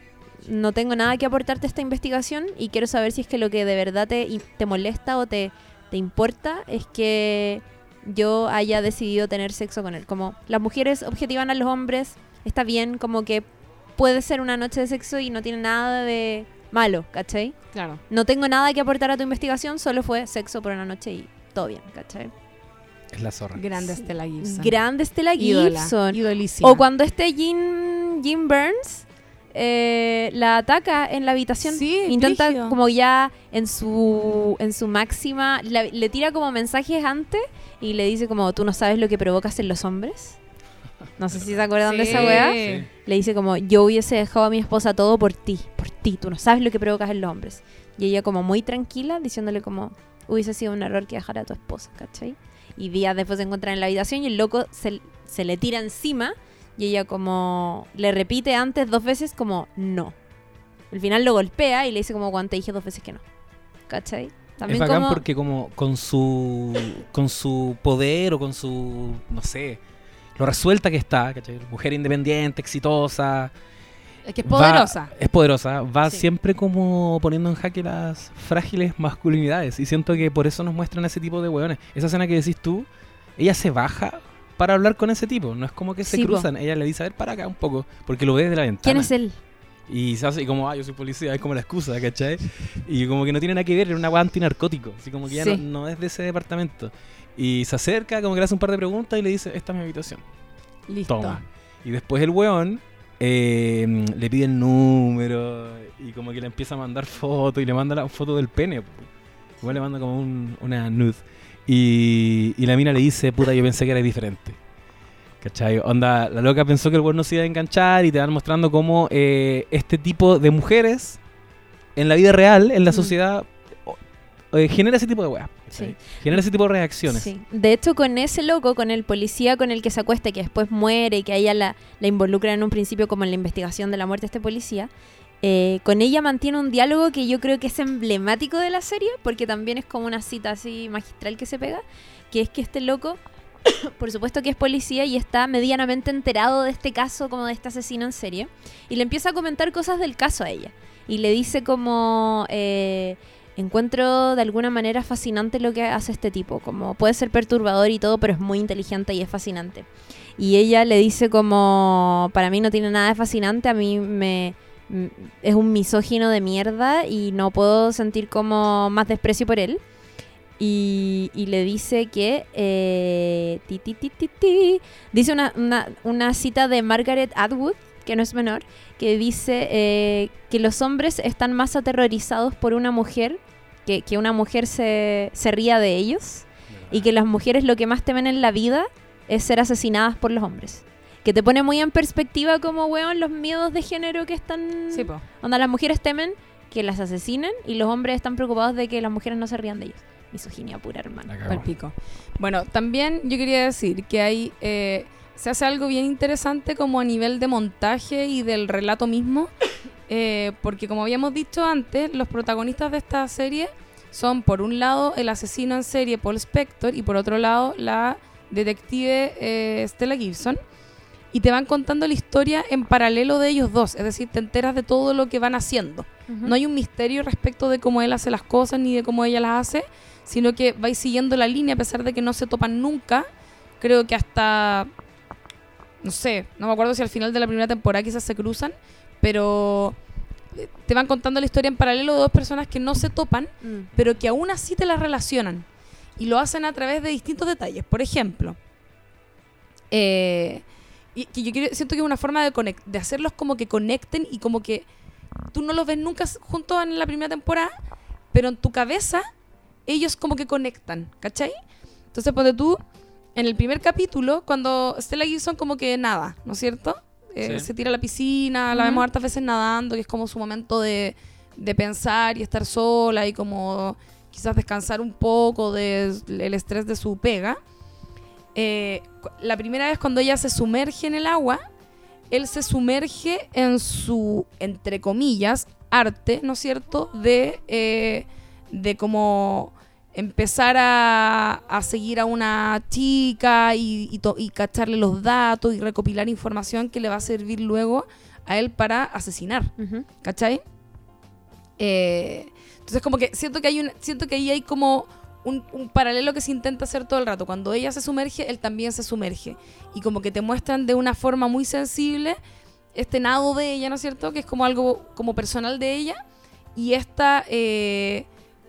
no tengo nada que aportarte a esta investigación y quiero saber si es que lo que de verdad te, te molesta o te, te importa es que yo haya decidido tener sexo con él. Como las mujeres objetivan a los hombres, está bien, como que puede ser una noche de sexo y no tiene nada de malo, ¿cachai? Claro. No tengo nada que aportar a tu investigación, solo fue sexo por una noche y todo bien, ¿cachai? Es la zorra. Grande Stella Gibson. Grande Stella Ídola. Gibson. Idolísima. O cuando este Jim, Jim Burns eh, la ataca en la habitación. Sí, Intenta brígido. como ya en su en su máxima. la- le tira como mensajes antes y le dice como tú no sabes lo que provocas en los hombres. No sé si se acuerdan de esa Sí. weá. Sí. Le dice como yo hubiese dejado a mi esposa todo por ti, por ti. Tú no sabes lo que provocas en los hombres. Y ella como muy tranquila diciéndole como hubiese sido un error que dejara a tu esposa, ¿cachai? Y días después se encuentran en la habitación y el loco se, se le tira encima y ella como le repite antes dos veces como no. Al final lo golpea y le dice como cuando te dije dos veces que no. ¿Cachai? es bacán como- porque como con su con su poder o con su no sé lo resuelta que está ¿cachai? mujer independiente exitosa Es que es va- poderosa. es poderosa va Sí. siempre como poniendo en jaque las frágiles masculinidades y siento que por eso nos muestran ese tipo de hueones esa escena que decís tú ella se baja para hablar con ese tipo no es como que se Sí, po. cruzan ella le dice a ver para acá un poco porque lo ve desde la ventana ¿Quién es él? y se hace y como, ah, yo soy policía, es como la excusa, ¿cachai? Y como que no tiene nada que ver, era una weá antinarcótico, así como que ya Sí. no, no es de ese departamento. Y se acerca, como que le hace un par de preguntas y le dice, esta es mi habitación, Listo. toma. Y después el weón eh, le pide el número y como que le empieza a mandar fotos y le manda la foto del pene. Igual le manda como un- una nude. Y, y la mina le dice, puta, yo pensé que era diferente. ¿Cachai? Onda, la loca pensó que el weón no se iba a enganchar y te van mostrando cómo eh, este tipo de mujeres en la vida real, en la Mm. sociedad, o- eh, genera ese tipo de weas. ¿Cachai? Sí. Genera ese tipo de reacciones. Sí. De hecho, con ese loco, con el policía con el que se acuesta y que después muere y que a ella la, la involucra en un principio como en la investigación de la muerte de este policía, eh, con ella mantiene un diálogo que yo creo que es emblemático de la serie, porque también es como una cita así magistral que se pega, que es que este loco, por supuesto que es policía y está medianamente enterado de este caso, como de este asesino en serie, y le empieza a comentar cosas del caso a ella. Y le dice como... eh, encuentro de alguna manera fascinante lo que hace este tipo. Como puede ser perturbador y todo, pero es muy inteligente y es fascinante. Y ella le dice como, para mí no tiene nada de fascinante, a mí me... Es un misógino de mierda y no puedo sentir como más desprecio por él. Y, le dice que... eh, dice una, una cita de Margaret Atwood, que no es menor, que dice eh, que los hombres están más aterrorizados por una mujer, que, que una mujer se, se ría de ellos, y que las mujeres lo que más temen en la vida es ser asesinadas por los hombres. Que te pone muy en perspectiva como, weón, los miedos de género que están... Sí, po. Onda, las mujeres temen que las asesinen y los hombres están preocupados de que las mujeres no se rían de ellos. Misoginia pura, hermano. Al pico. Bueno, también yo quería decir que hay eh, se hace algo bien interesante como a nivel de montaje y del relato mismo, eh, porque como habíamos dicho antes, los protagonistas de esta serie son por un lado el asesino en serie Paul Spector y por otro lado la detective eh, Stella Gibson. Y te van contando la historia en paralelo de ellos dos, es decir, te enteras de todo lo que van haciendo. No hay un misterio respecto de cómo él hace las cosas ni de cómo ella las hace, sino que vais siguiendo la línea a pesar de que no se topan nunca. Creo que hasta, no sé, no me acuerdo si al final de la primera temporada quizás se cruzan, pero eh, te van contando la historia en paralelo de dos personas que no se topan, Mm. pero que aún así te las relacionan. Y lo hacen a través de distintos detalles. Por ejemplo, eh, y que yo quiero- siento que es una forma de, conec- de hacerlos como que conecten y como que tú no los ves nunca juntos en la primera temporada, pero en tu cabeza ellos como que conectan, ¿cachai? Entonces, ponte tú, en el primer capítulo, cuando Stella Gibson como que nada, ¿no es cierto? Eh, Sí. Se tira a la piscina, la vemos hartas veces nadando, que es como su momento de, de pensar y estar sola y como quizás descansar un poco del estrés de su pega. Eh, la primera vez cuando ella se sumerge en el agua, él se sumerge en su, entre comillas, arte, ¿no es cierto?, de, eh, de como empezar a, a seguir a una chica y, y, to- y cacharle los datos y recopilar información que le va a servir luego a él para asesinar. Ujú. ¿Cachai? Eh, entonces como que siento que hay un, siento que ahí hay como un, un paralelo que se intenta hacer todo el rato. Cuando ella se sumerge, él también se sumerge. Y como que te muestran de una forma muy sensible este nado de ella, ¿no es cierto? Que es como algo como personal de ella. Y esta, eh,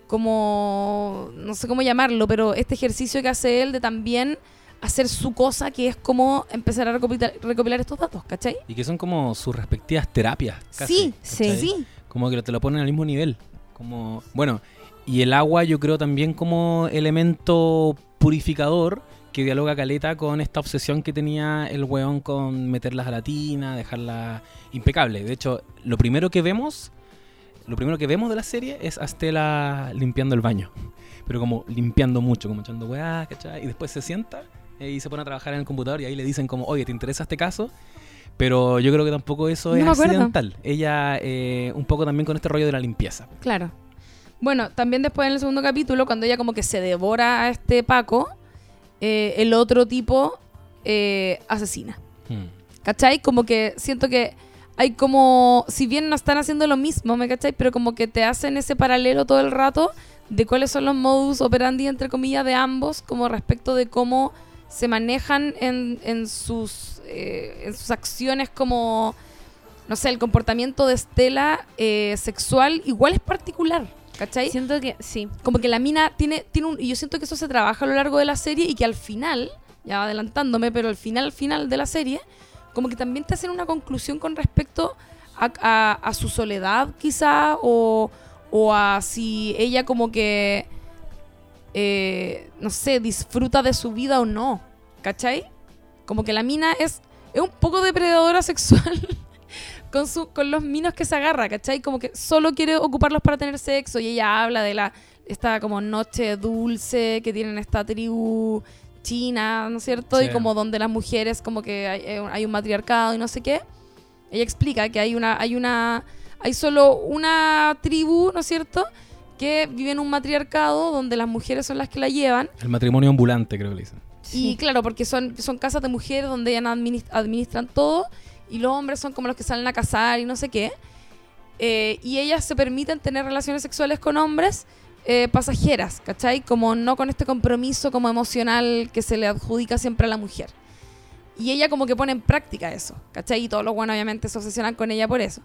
como, no sé cómo llamarlo, pero este ejercicio que hace él de también hacer su cosa, que es como empezar a recopilar, recopilar estos datos, ¿cachai? Y que son como sus respectivas terapias. Casi, sí, sí. ¿cachai? sí. Como que te lo ponen al mismo nivel. Como, bueno, y el agua yo creo también como elemento purificador que dialoga caleta con esta obsesión que tenía el weón con meter la gelatina, dejarla impecable. De hecho, lo primero que vemos, lo primero que vemos de la serie es a Stella limpiando el baño. Pero como limpiando mucho, como echando weá, ¿cachai? Y después se sienta eh, y se pone a trabajar en el computador y ahí le dicen como, oye, ¿te interesa este caso? Pero yo creo que tampoco eso No es acuerdo. accidental. Ella eh, un poco también con este rollo de la limpieza. Claro. Bueno, también después en el segundo capítulo, cuando ella como que se devora a este Paco, eh, el otro tipo eh, asesina. Hmm. ¿Cachai? Como que siento que hay como, si bien no están haciendo lo mismo, ¿me cachai? Pero como que te hacen ese paralelo todo el rato de cuáles son los modus operandi, entre comillas, de ambos, como respecto de cómo se manejan en, en sus, eh, en sus acciones como, no sé, el comportamiento de Estela eh, sexual igual es particular, ¿cachai? Siento que sí. como que la mina tiene, tiene un. Y yo siento que eso se trabaja a lo largo de la serie y que al final, ya adelantándome, pero al final, al final de la serie, como que también te hacen una conclusión con respecto a, su soledad, quizá, o, o a si ella como que. eh, no sé, disfruta de su vida o no. ¿Cachai? Como que la mina es, es un poco depredadora sexual. Con, su, con los minos que se agarra, ¿cachai? Como que solo quiere ocuparlos para tener sexo y ella habla de la esta como noche dulce que tienen esta tribu china, ¿no es cierto? Y Sí. como donde las mujeres como que hay, eh, hay un matriarcado y no sé qué. Ella explica que hay una hay una hay solo una tribu, ¿no es cierto? Que vive en un matriarcado donde las mujeres son las que la llevan El matrimonio ambulante, creo que le dicen. y claro, porque son, son casas de mujeres donde ellas adminis- administran todo y los hombres son como los que salen a casar y no sé qué. Eh, y ellas se permiten tener relaciones sexuales con hombres eh, pasajeras, ¿cachai? Como no con este compromiso como emocional que se le adjudica siempre a la mujer. Y ella como que pone en práctica eso, ¿cachai? Y todos los buenos obviamente se obsesionan con ella por eso.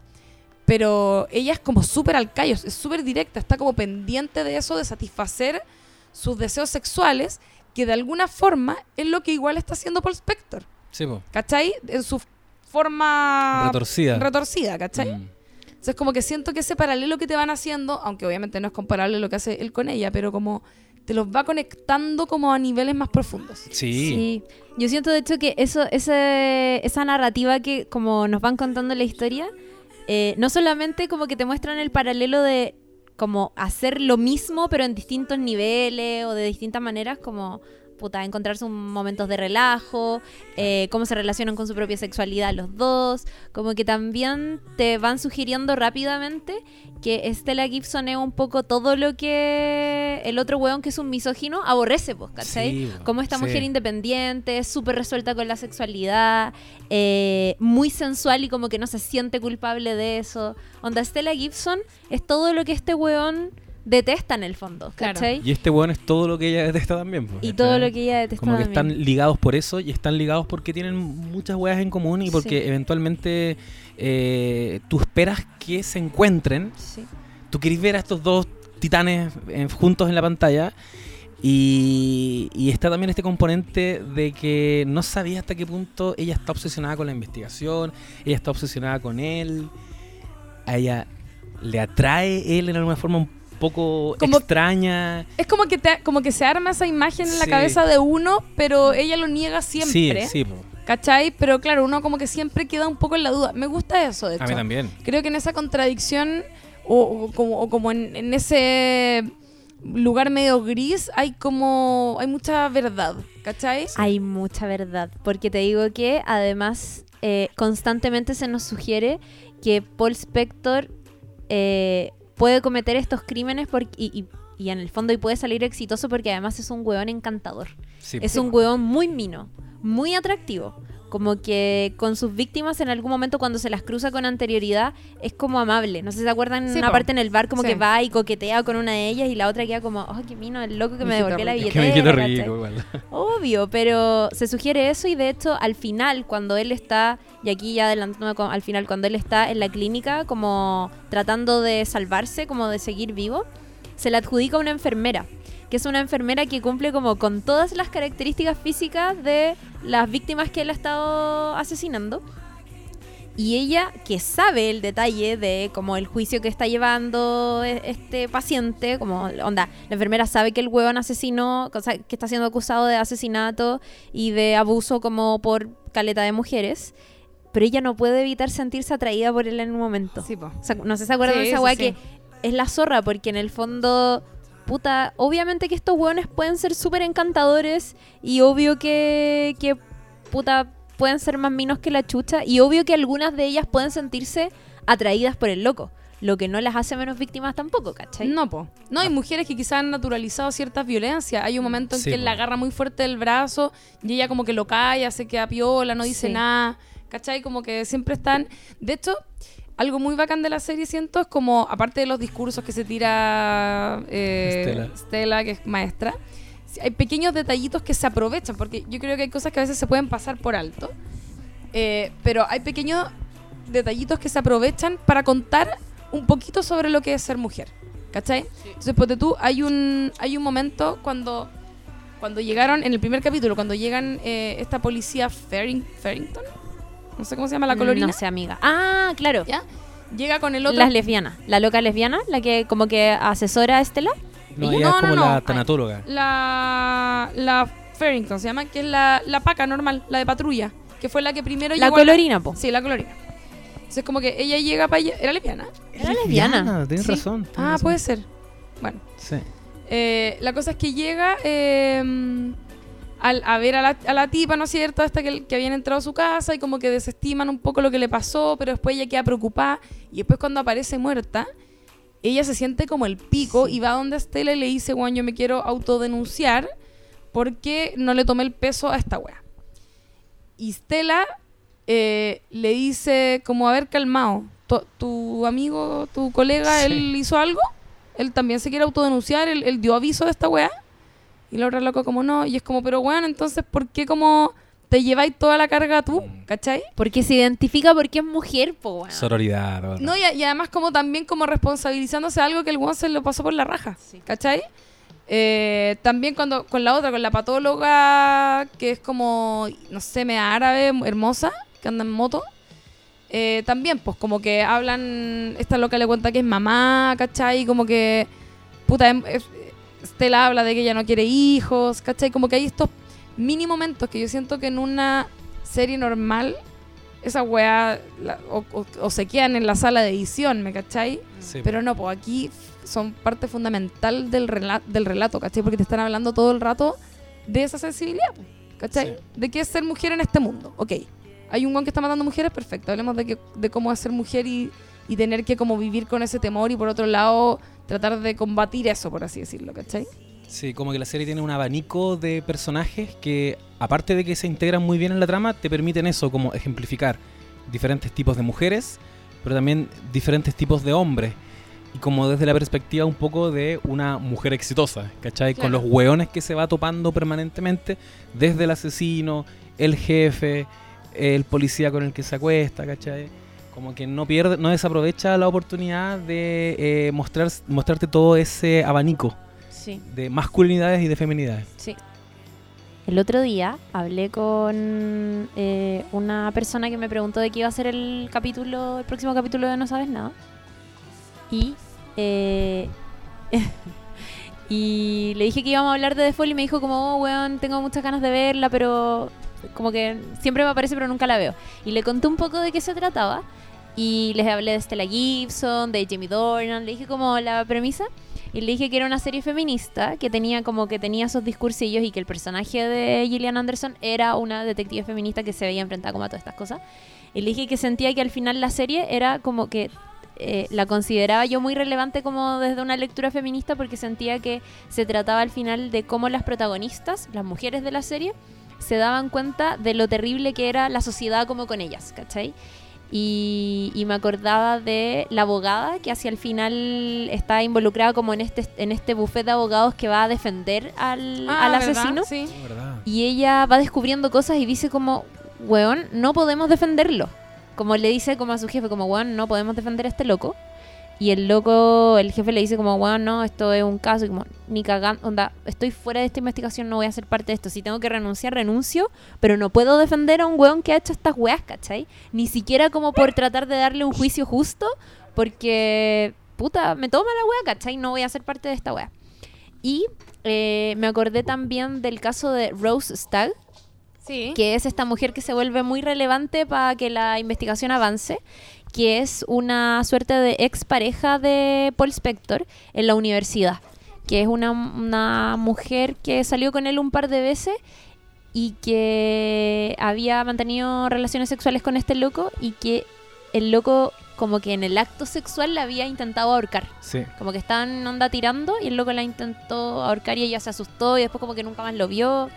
Pero ella es como súper al callo, es súper directa, está como pendiente de eso, de satisfacer sus deseos sexuales, que de alguna forma es lo que igual está haciendo Paul Spector, Sí, po. ¿cachai? En su forma Retorcida. retorcida, ¿cachai? Mm. Entonces como que siento que ese paralelo que te van haciendo, aunque obviamente no es comparable lo que hace él con ella, pero como te los va conectando como a niveles más profundos. Sí. Sí. Yo siento de hecho que eso, ese, esa narrativa que como nos van contando la historia, eh, no solamente como que te muestran el paralelo de como hacer lo mismo pero en distintos niveles o de distintas maneras, como puta, encontrar sus momentos de relajo, eh, cómo se relacionan con su propia sexualidad los dos, como que también te van sugiriendo rápidamente que Stella Gibson es un poco todo lo que el otro weón que es un misógino aborrece, pues, ¿cachai? Sí, po, como esta sí. mujer independiente, súper resuelta con la sexualidad, eh, muy sensual y como que no se siente culpable de eso. Onda, Stella Gibson es todo lo que este weón detesta en el fondo, Claro. ¿cachai? Y este weón es todo lo que ella detesta también. pues, Y ¿cachai? todo lo que ella detesta Como que están ligados por eso y están ligados porque tienen muchas weas en común y porque Sí. eventualmente eh, tú esperas que se encuentren. Sí. Tú querés ver a estos dos titanes eh, juntos en la pantalla. Y, y está también este componente de que no sabía hasta qué punto ella está obsesionada con la investigación, ella está obsesionada con él, a ella le atrae él en alguna forma un poco Como- extraña. Es como que, te- como que se arma esa imagen en la cabeza de uno, pero ella lo niega siempre. Sí, sí, po. ¿Cachai? Pero claro, uno como que siempre queda un poco en la duda. Me gusta eso, de hecho. a mí también. Creo que en esa contradicción o, o como, o como en, en ese lugar medio gris hay como hay mucha verdad, ¿cachai? Hay mucha verdad, porque te digo que además eh, constantemente se nos sugiere que Paul Spector eh, puede cometer estos crímenes por- y, y- y en el fondo y puede salir exitoso porque además es un weón encantador. Sí, Es un weón muy mino, muy atractivo. Como que con sus víctimas en algún momento cuando se las cruza con anterioridad es como amable. No sé si se acuerdan Sí, una po. parte en el bar como Sí. que va y coquetea con una de ellas y la otra queda como, oh, qué mino, el loco que me Mijito devolvió la rico. Es que billetera. me rico igual. Obvio, pero se sugiere eso y de hecho al final, cuando él está, y aquí ya adelantándome con- al final, cuando él está en la clínica como tratando de salvarse, como de seguir vivo, se le adjudica una enfermera, que es una enfermera que cumple como con todas las características físicas de las víctimas que él ha estado asesinando. Y ella, que sabe el detalle de como el juicio que está llevando e- este paciente, como onda, la enfermera sabe que el huevón asesinó, o sea, que está siendo acusado de asesinato y de abuso como por caleta de mujeres, pero ella no puede evitar sentirse atraída por él en un momento. Sí. O sea, no sé si se acuerdan Sí, de esa weá sí. que es la zorra, porque en el fondo, puta, obviamente que estos hueones pueden ser súper encantadores y obvio que, que, puta, pueden ser más minos que la chucha y obvio que algunas de ellas pueden sentirse atraídas por el loco, lo que no las hace menos víctimas tampoco, ¿cachai? No, po. No, hay mujeres que quizás han naturalizado ciertas violencias. Hay un momento en Sí, que él po. la agarra muy fuerte del brazo y ella como que lo calla, se queda piola, no dice Sí. nada. ¿Cachai? Como que siempre están... De hecho, algo muy bacán de la serie, siento, es como, aparte de los discursos que se tira eh, Stella. Stella, que es maestra, sí, hay pequeños detallitos que se aprovechan, porque yo creo que hay cosas que a veces se pueden pasar por alto. Eh, pero hay pequeños detallitos que se aprovechan para contar un poquito sobre lo que es ser mujer. ¿Cachai? Entonces, ponte tú, hay un, hay un momento cuando, cuando llegaron, en el primer capítulo, cuando llegan eh, esta policía Faring, Farrington, no sé cómo se llama la colorina, No sé, amiga. Ah, claro. ¿ya? Llega con el otro... Las lesbianas. La loca lesbiana, la que como que asesora a Estela. No, Ella- no, es como no, no. la tanatóloga. La, la Farrington se llama, que es la, la paca normal, la de patrulla, que fue la que primero La llegó a colorina, po. Sí, la colorina. Entonces como que ella llega para allá, era lesbiana. Era lesbiana. Tienes Sí. razón. tienes Ah, razón. puede ser. Bueno, Sí. Eh, la cosa es que llega eh, al, a ver a la, a la tipa, ¿no es cierto? Hasta que, que habían entrado a su casa y como que desestiman un poco lo que le pasó, pero después ella queda preocupada y después cuando aparece muerta, ella se siente como el pico y va donde Estela y le dice, bueno, yo me quiero autodenunciar porque no le tomé el peso a esta wea. Y Stella eh, le dice como, a ver, calmado, tu, tu amigo, tu colega, Sí. él hizo algo, él también se quiere autodenunciar, él, él dio aviso de esta wea. Y la otra loco como no, y es como, pero bueno, entonces, ¿por qué como te lleváis toda la carga tú? ¿Cachai? Porque se identifica porque es mujer, po, weón. Sororidad. el No, y, a- y además como también como responsabilizándose de algo que el weón se lo pasó por la raja, ¿cachai? Eh, también cuando con la otra, con la patóloga, que es como, no sé, media árabe, hermosa, que anda en moto. eh, también, pues como que hablan, esta loca le cuenta que es mamá, ¿cachai? Como que, puta, em- es- Stella habla de que ella no quiere hijos, ¿cachai? Como que hay estos mini momentos que yo siento que en una serie normal esa weá la- o, o- o se quedan en la sala de edición, ¿me cachai? Sí. Pero no, pues aquí son parte fundamental del, rela- del relato, ¿cachai? Porque te están hablando todo el rato de esa sensibilidad, ¿cachai? Sí. De qué es ser mujer en este mundo. Ok, hay un guan que está matando mujeres, perfecto. Hablemos de, que, de cómo es ser mujer y, y tener que como vivir con ese temor y por otro lado tratar de combatir eso, por así decirlo, ¿cachai? Sí, como que la serie tiene un abanico de personajes que, aparte de que se integran muy bien en la trama, te permiten eso, como ejemplificar diferentes tipos de mujeres, pero también diferentes tipos de hombres. Y como desde la perspectiva un poco de una mujer exitosa, ¿cachai? Con Claro. los hueones que se va topando permanentemente, desde el asesino, el jefe, el policía con el que se acuesta, ¿cachai? Como que no pierde, no desaprovecha la oportunidad de eh, mostrar, mostrarte todo ese abanico Sí, de masculinidades y de feminidades. sí. El otro día hablé con eh, una persona que me preguntó de qué iba a ser el capítulo, el próximo capítulo de No Sabes Nada. Y eh, y le dije que íbamos a hablar de The Fall y me dijo como, oh, weón, tengo muchas ganas de verla, pero como que siempre me aparece pero nunca la veo. Y le conté un poco de qué se trataba y les hablé de Stella Gibson, de Jamie Dornan, le dije como la premisa y le dije que era una serie feminista, que tenía como que tenía esos discursillos y que el personaje de Gillian Anderson era una detective feminista que se veía enfrentada como a todas estas cosas. Y le dije que sentía que al final la serie era como que eh, la consideraba yo muy relevante como desde una lectura feminista porque sentía que se trataba al final de cómo las protagonistas, las mujeres de la serie, se daban cuenta de lo terrible que era la sociedad como con ellas, ¿cachai? Y, y me acordaba de la abogada que hacia el final está involucrada como en este, en este buffet de abogados que va a defender al, al Ah, ¿verdad? asesino. Y ella va descubriendo cosas y dice como, weón, no podemos defenderlo. Como le dice como a su jefe, como, weón, no podemos defender a este loco. Y el loco, el jefe le dice como, weón, no, esto es un caso. Y como, ni cagando, onda, estoy fuera de esta investigación, no voy a ser parte de esto. Si tengo que renunciar, renuncio. Pero no puedo defender a un weón que ha hecho estas weas, ¿cachai? Ni siquiera como por tratar de darle un juicio justo. Porque, puta, me toma la wea, ¿cachai? No voy a ser parte de esta wea. Y eh, me acordé también del caso de Rose Stagg, Sí. que es esta mujer que se vuelve muy relevante para que la investigación avance, que es una suerte de expareja de Paul Spector en la universidad, que es una, una mujer que salió con él un par de veces y que había mantenido relaciones sexuales con este loco y que el loco como que en el acto sexual la había intentado ahorcar. Sí. Como que estaban onda tirando y el loco la intentó ahorcar y ella se asustó y después como que nunca más lo vio.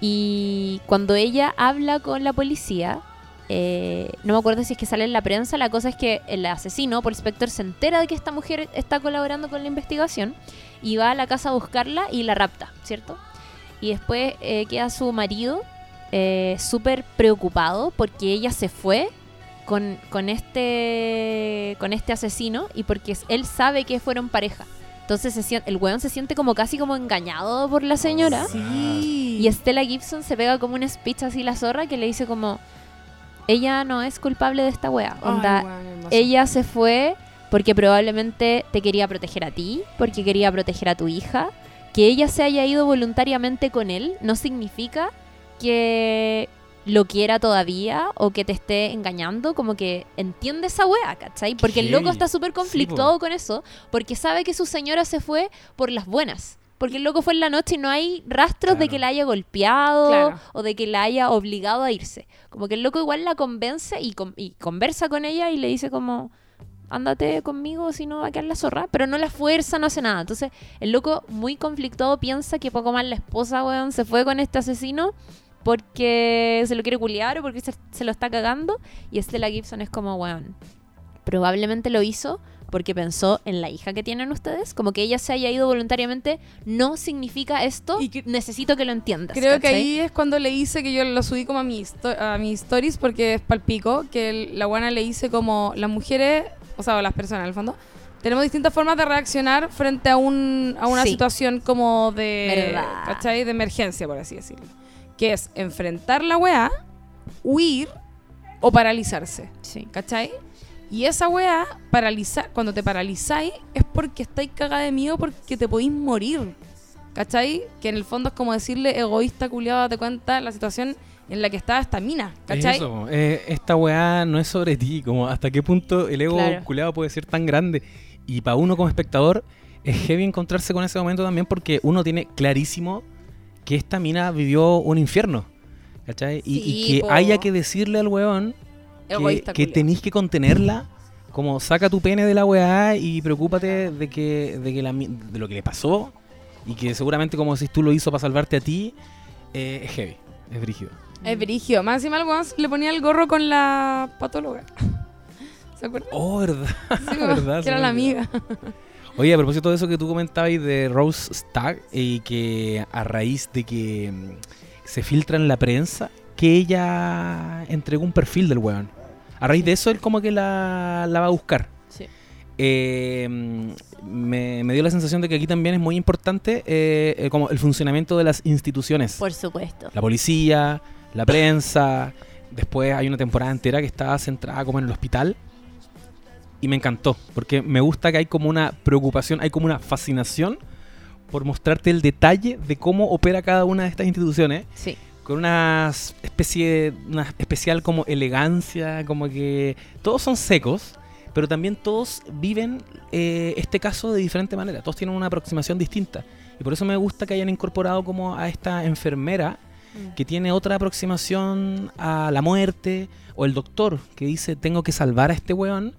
Y cuando ella habla con la policía, eh, no me acuerdo si es que sale en la prensa, la cosa es que el asesino, Paul Spector, se entera de que esta mujer está colaborando con la investigación y va a la casa a buscarla y la rapta, ¿cierto? Y después eh, queda su marido eh, súper preocupado porque ella se fue con, con, este, con este asesino y porque él sabe que fueron pareja. Entonces se el weón se siente como casi como engañado por la señora. Sí. Y Stella Gibson se pega como un speech así la zorra que le dice como ella no es culpable de esta wea. Onda, ella se fue porque probablemente te quería proteger a ti, porque quería proteger a tu hija. Que ella se haya ido voluntariamente con él no significa que lo quiera todavía o que te esté engañando, como que entiende esa wea, ¿cachai? Porque el loco está súper Sí, conflictuado con eso, porque sabe que su señora se fue por las buenas. Porque el loco fue en la noche y no hay rastros de que la haya golpeado Claro. o de que la haya obligado a irse. Como que el loco igual la convence y, con- y conversa con ella y le dice como, ándate conmigo si no va a quedar la zorra. Pero no la fuerza, no hace nada. Entonces el loco muy conflictado piensa que poco más la esposa, weón, se fue con este asesino porque se lo quiere culiar o porque se, se lo está cagando. Y Stella Gibson es como, weón, probablemente lo hizo porque pensó en la hija que tienen ustedes. Como que ella se haya ido voluntariamente no significa esto. Y que- necesito que lo entiendas. Creo que ¿cachai? ahí es cuando le hice que yo lo subí como a mis sto- a mis stories porque es palpico, que el- la buena le hice como las mujeres, o sea, las personas el fondo, tenemos distintas formas de reaccionar frente a un a una Sí. situación como de Verdad. ¿cachai? de emergencia, por así decirlo. Que es enfrentar la weá, huir o paralizarse. Sí. ¿Cachai? Y esa weá, paralizar, cuando te paralizáis, es porque estáis cagada de miedo porque te podéis morir. ¿Cachai? Que en el fondo es como decirle, egoísta, culiado, date cuenta, la situación en la que estaba esta mina, ¿cachai? Es eso, eh, esta weá no es sobre ti, como hasta qué punto el ego Claro. culeado puede ser tan grande. Y para uno como espectador es heavy encontrarse con ese momento también porque uno tiene clarísimo que esta mina vivió un infierno. ¿Cachai? Y, que po. haya que decirle al weón que, que tenéis que contenerla. Como saca tu pene de la weá y preocúpate de que, de que la mi- de lo que le pasó y que seguramente como si tú lo hizo para salvarte a ti, eh, es heavy, es brígido. Es brigio. Más encima el weón le ponía el gorro con la patóloga. ¿Se acuerdan? Oh, verdad. Sí, verdad, que era la amiga. Oye, a propósito de eso que tú comentabas de Rose Stag y que a raíz de que mm, se filtra en la prensa que ella entregó un perfil del weón. A raíz de eso él como que la, la va a buscar. Sí. Eh, me, me dio la sensación de que aquí también es muy importante eh, eh, como el funcionamiento de las instituciones. Por supuesto. La policía, la prensa. Después hay una temporada entera que está centrada como en el hospital. Y me encantó, porque me gusta que hay como una preocupación, hay como una fascinación por mostrarte el detalle de cómo opera cada una de estas instituciones, Sí. Con una especie, una especial como elegancia, como que todos son secos, pero también todos viven eh, este caso de diferente manera, todos tienen una aproximación distinta. Y por eso me gusta que hayan incorporado como a esta enfermera que tiene otra aproximación a la muerte, o el doctor que dice tengo que salvar a este weón,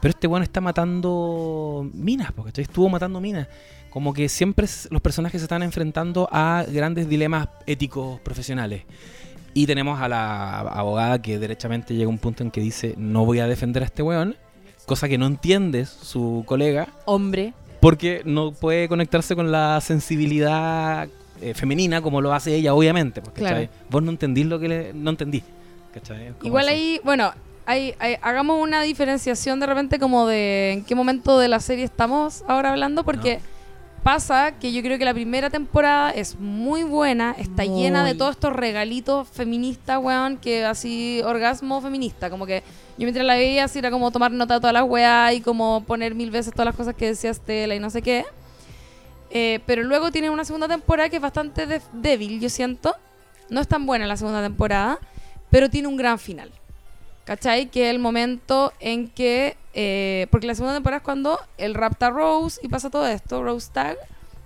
pero este weón está matando minas, porque estuvo matando minas. Como que siempre los personajes se están enfrentando a grandes dilemas éticos profesionales. Y tenemos a la abogada que derechamente llega a un punto en que dice no voy a defender a este weón, cosa que no entiende su colega, Hombre. porque no puede conectarse con la sensibilidad eh, femenina como lo hace ella, obviamente. pues. Vos no entendís lo que le, no entendí. Igual así. ahí, bueno, hay, hay- hagamos una diferenciación de repente como de en qué momento de la serie estamos ahora hablando, porque pasa que yo creo que la primera temporada es muy buena, está llena de todos estos regalitos feministas, weón, que así, orgasmo feminista, como que yo mientras la veía así era como tomar nota de todas las weas y como poner mil veces todas las cosas que decía Estela y no sé qué. Eh, pero luego tiene una segunda temporada que es bastante de- débil, yo siento. No es tan buena la segunda temporada, pero tiene un gran final. ¿Cachai? Que es el momento en que. Eh, porque la segunda temporada es cuando él rapta Rose y pasa todo esto, Rose Tag.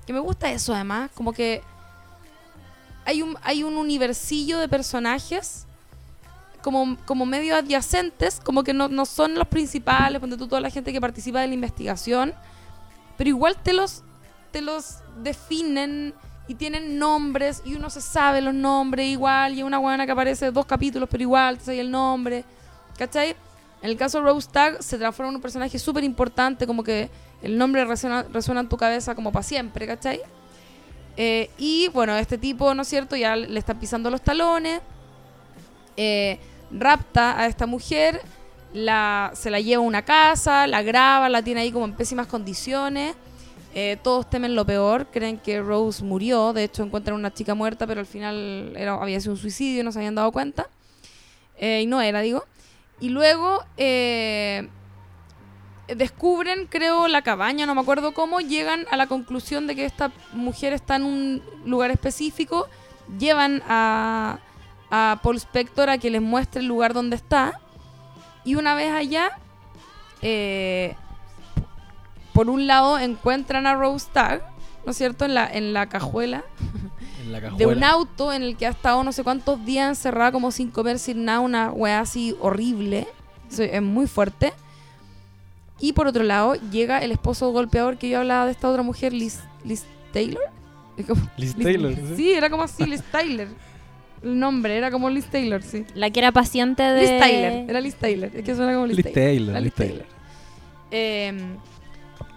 Que me gusta eso además, como que. Hay un, hay un universillo de personajes como, como medio adyacentes, como que no, no son los principales, ponte tú toda la gente que participa de la investigación, pero igual te los, te los definen y tienen nombres y uno se sabe los nombres igual y una buena que aparece dos capítulos pero igual te sabe el nombre ¿cachai? En el caso de Rose Tag se transforma en un personaje súper importante como que el nombre resuena, resuena en tu cabeza como para siempre ¿cachai? Eh, y bueno este tipo ¿no es cierto? ya le están pisando los talones eh, rapta a esta mujer la, se la lleva a una casa, la graba, la tiene ahí como en pésimas condiciones. Eh, todos temen lo peor, creen que Rose murió, de hecho encuentran una chica muerta, pero al final había sido un suicidio, no se habían dado cuenta. Y no era, digo. Y luego eh, descubren, creo, la cabaña, no me acuerdo cómo, llegan a la conclusión de que esta mujer está en un lugar específico, llevan a, a Paul Spector a que les muestre el lugar donde está. Y una vez allá, eh, por un lado encuentran a Rose Tag, ¿no es cierto?, en la, en la cajuela de un auto en el que ha estado no sé cuántos días encerrada como sin comer, sin nada, una weá así horrible. Es muy fuerte. Y por otro lado, llega el esposo golpeador que yo hablaba de esta otra mujer, Liz, Liz Taylor. Como- Liz Liz- Taylor. ¿sí? Sí, era como así, Liz Taylor. El nombre era como Liz Taylor, sí. La que era paciente de. Liz Tyler, era Liz Taylor. Es que suena como Liz, Liz Taylor. Taylor, Liz Taylor. Eh,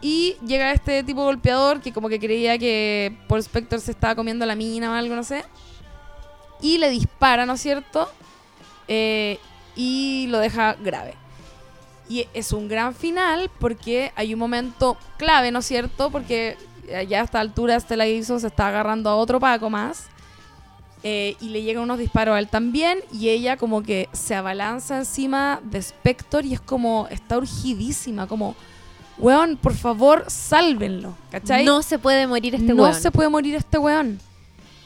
y llega este tipo golpeador que como que creía que Paul Spector se estaba comiendo la mina o algo, no sé. Y le dispara, ¿no es cierto? Eh, y lo deja grave. Y es un gran final porque hay un momento clave, ¿no es cierto? Porque ya a esta altura Stella Gibson se está agarrando a otro Paco más. Eh, y le llegan unos disparos a él también. Y ella como que se abalanza encima de Spector y es como, está urgidísima, como, weón, por favor, sálvenlo. ¿Cachai? No se puede morir este no weón. se puede morir este weón.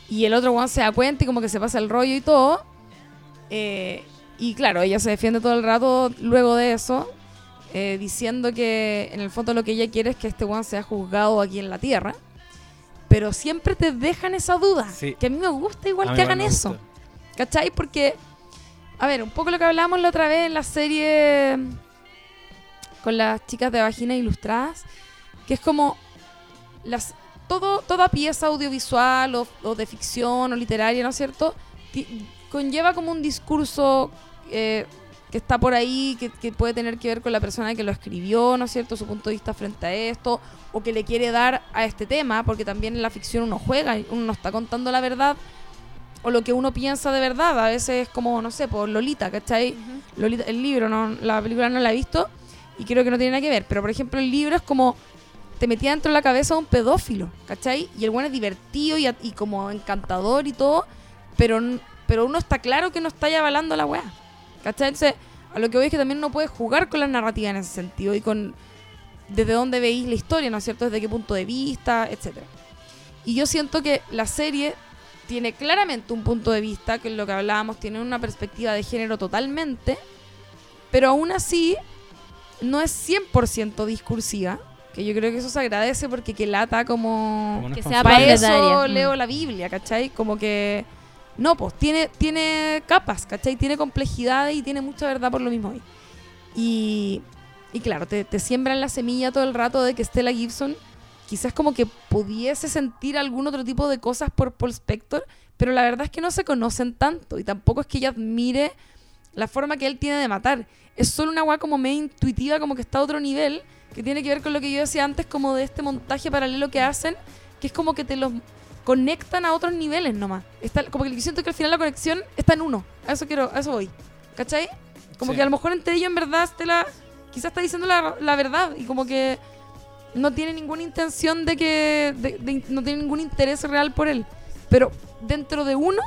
Y el otro weón se da cuenta y como que se pasa el rollo y todo. Eh, y claro, ella se defiende todo el rato luego de eso, eh, diciendo que en el fondo lo que ella quiere es que este weón sea juzgado aquí en la Tierra. Pero siempre te dejan esa duda. Sí. Que a mí me gusta igual A que hagan eso. gusta. ¿Cachai? Porque, a ver, un poco lo que hablábamos la otra vez en la serie con las chicas de Vagina Ilustradas, que es como las todo toda pieza audiovisual o, o de ficción o literaria, ¿no es cierto? Conlleva como un discurso eh, que está por ahí, que, que puede tener que ver con la persona que lo escribió, ¿no es cierto? Su punto de vista frente a esto, o que le quiere dar a este tema, porque también en la ficción uno juega, uno no está contando la verdad o lo que uno piensa de verdad. A veces es como, no sé, por Lolita, ¿cachai? Lolita, el libro, no, la película no la he visto y creo que no tiene nada que ver. Pero por ejemplo, el libro es como te metía dentro de la cabeza un pedófilo, ¿cachai? Y el bueno es divertido y, a- como encantador y todo, pero, pero uno está claro que no está ya avalando la weá, ¿cachai? Entonces, a lo que voy es que también uno puede jugar con la narrativa en ese sentido y con desde dónde veis la historia, ¿no es cierto? Desde qué punto de vista, etcétera. Y yo siento que la serie tiene claramente un punto de vista, que es lo que hablábamos, tiene una perspectiva de género totalmente, pero aún así no es 100% discursiva, que yo creo que eso se agradece porque que lata como... Como Que sea. Para eso leo Mm. la Biblia, ¿cachai? Como que... No, pues tiene, tiene capas, ¿cachai? Tiene complejidades y tiene mucha verdad por lo mismo. Y, y claro, te, te siembran la semilla todo el rato de que Stella Gibson quizás como que pudiese sentir algún otro tipo de cosas por Paul Spector, pero la verdad es que no se conocen tanto y tampoco es que ella admire la forma que él tiene de matar. Es solo una weá como medio intuitiva, como que está a otro nivel, que tiene que ver con lo que yo decía antes, como de este montaje paralelo que hacen, que es como que te los conectan a otros niveles nomás. Está, como que siento que al final la conexión está en uno. A eso quiero, a eso voy. ¿Cachai? Como Sí. que a lo mejor entre ellos en verdad Stella quizás está diciendo la, la verdad y como que no tiene ninguna intención de que de- de- no tiene ningún interés real por él pero dentro de uno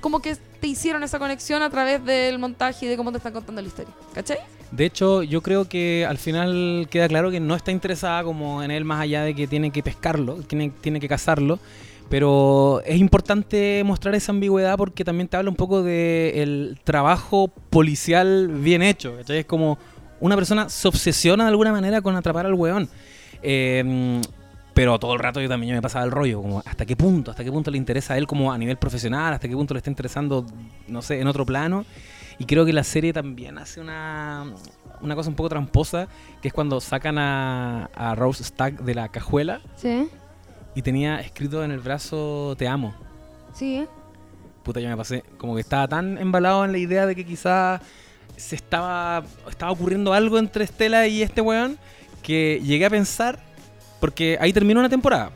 como que te hicieron esa conexión a través del montaje y de cómo te están contando la historia ¿cachai? De hecho, yo creo que al final queda claro que no está interesada como en él más allá de que tiene que pescarlo, tiene, tiene que cazarlo. Pero es importante mostrar esa ambigüedad porque también te habla un poco del trabajo policial bien hecho. ¿cachai? Es como una persona se obsesiona de alguna manera con atrapar al weón. Eh, pero todo el rato yo también me pasaba el rollo, como hasta qué punto, hasta qué punto le interesa a él como a nivel profesional, hasta qué punto le está interesando, no sé, en otro plano. Y creo que la serie también hace una, una cosa un poco tramposa, que es cuando sacan a, a Rose Stack de la cajuela sí y tenía escrito en el brazo Te amo. sí Puta, yo me pasé, como que estaba tan embalado en la idea de que quizás se estaba, estaba ocurriendo algo entre Estela y este weón, que llegué a pensar, porque ahí terminó una temporada.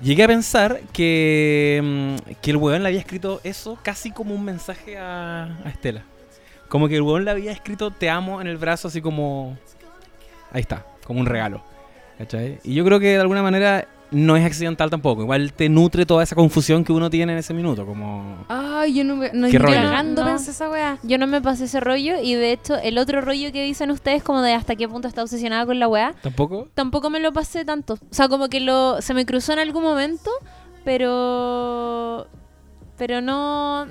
Llegué a pensar que, mm, que el weón le había escrito eso casi como un mensaje a, a Estela. Como que el weón le había escrito te amo en el brazo así como... Ahí está, como un regalo. ¿Cachai? Y yo creo que de alguna manera no es accidental tampoco. Igual te nutre toda esa confusión que uno tiene en ese minuto. Como... ay yo no me no ¿Qué ni rollo? cagando No. pensé esa weá Yo no me pasé ese rollo y de hecho el otro rollo que dicen ustedes como de hasta qué punto está obsesionada con la weá, ¿Tampoco? tampoco me lo pasé tanto. O sea, como que lo se me cruzó en algún momento, pero pero no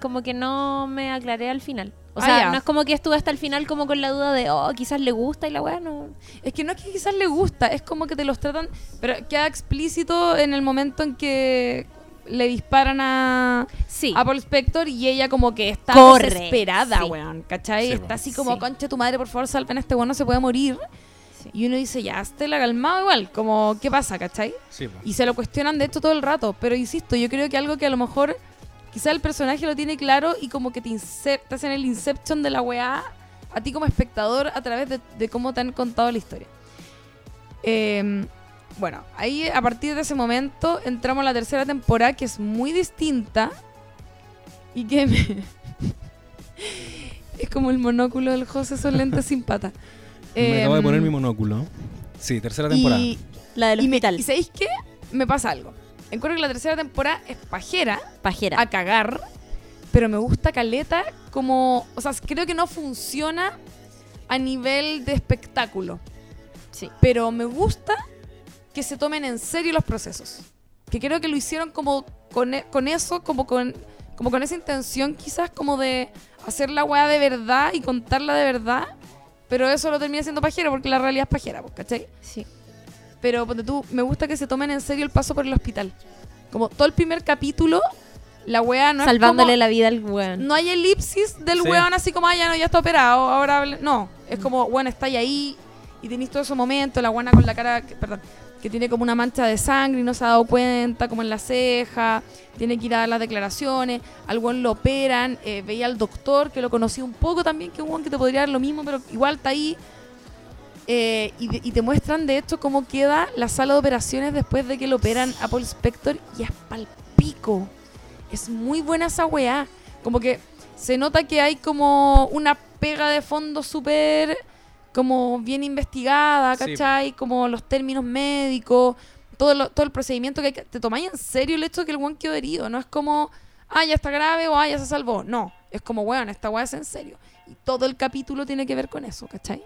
como que no me aclaré al final. O Ah, sea, no es como que estuve hasta el final como con la duda de, oh, quizás le gusta y la weá no. Es que no es que quizás le gusta, es como que te los tratan, pero queda explícito en el momento en que le disparan a, Sí. a Paul Spector y ella como que está Corre, desesperada, sí. weón, ¿cachai? Sí, está así como, Sí. concha tu madre, por favor, salven a este weón, no se puede morir. Y uno dice, ya, Estela, calmado igual, como, ¿qué pasa, cachai? Y se lo cuestionan de esto todo el rato, pero insisto, yo creo que algo que a lo mejor quizá el personaje lo tiene claro y como que te insertas en el inception de la weá a ti como espectador a través de, de cómo te han contado la historia. Eh, bueno, ahí a partir de ese momento entramos a la tercera temporada que es muy distinta y que me- es como el monóculo del José, son lentes sin pata. Me acabo de Em, poner mi monóculo. Sí, tercera temporada. y, La del y, me- hospital. ¿y sabéis qué? Me pasa algo. Encuentro que la tercera temporada es pajera Pajera. a cagar, pero me gusta Caleta como... O sea, creo que no funciona a nivel de espectáculo, Sí. pero me gusta que se tomen en serio los procesos. Que creo que lo hicieron como con, e- con eso, como con, como con esa intención quizás como de hacer la weá de verdad y contarla de verdad, pero eso lo termina siendo pajero porque la realidad es pajera, ¿cachai? Sí. Pero ponte tú, me gusta que se tomen en serio el paso por el hospital. Como todo el primer capítulo, la weá no Salvándole es como, la vida al weón. No hay elipsis del Sí. weón así como, ah, ya no, ya está operado, ahora... hable-". No, es como, bueno, está ahí y tenéis todo ese momento, la buena con la cara, que- perdón, que tiene como una mancha de sangre y no se ha dado cuenta, como en la ceja, tiene que ir a dar las declaraciones, al weón lo operan, eh, veía al doctor, que lo conocí un poco también, que un weón que te podría dar lo mismo, pero igual está ahí. Eh, y, te muestran de hecho cómo queda la sala de operaciones después de que lo operan a Paul Spector y es pal pico. Es muy buena esa weá. Como que se nota que hay como una pega de fondo súper como bien investigada, Sí. ¿cachai? Como los términos médicos, todo, lo- todo el procedimiento que hay que... Te tomáis en serio el hecho de que el weón quedó herido. No es como, ah, ya está grave o ah, ya se salvó. No, es como, weón, esta weá es en serio. Y todo el capítulo tiene que ver con eso, ¿cachai?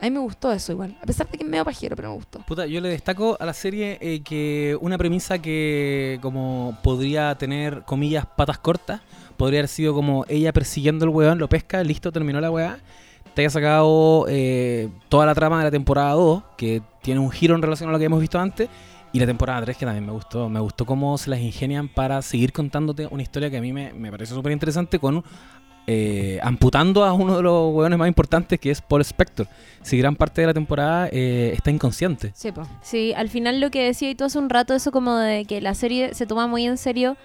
A mí me gustó eso igual. A pesar de que es medio pajero, pero me gustó. Puta, yo le destaco a la serie eh, que una premisa que como podría tener, comillas, patas cortas, podría haber sido como ella persiguiendo al weón, lo pesca, listo, terminó la weá. Te haya sacado eh, toda la trama de la temporada 2, que tiene un giro en relación a lo que hemos visto antes, y la temporada 3, que también me gustó. Me gustó cómo se las ingenian para seguir contándote una historia que a mí me, me pareció súper interesante con... eh, amputando a uno de los weones más importantes que es Paul Spector. Si gran parte de la temporada eh, está inconsciente. Sí, pues. Sí, al final lo que decía y tú hace un rato, eso como de que la serie se toma muy en serio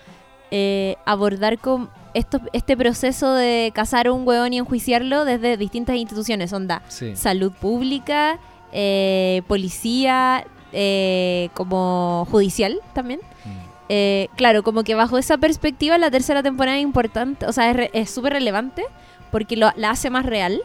eh, abordar con esto, este proceso de cazar a un hueón y enjuiciarlo desde distintas instituciones, onda Sí. salud pública, eh, policía, eh, como judicial también. Mm. Eh, claro, como que bajo esa perspectiva la tercera temporada es importante, o sea, es re- es súper relevante porque lo- la hace más real.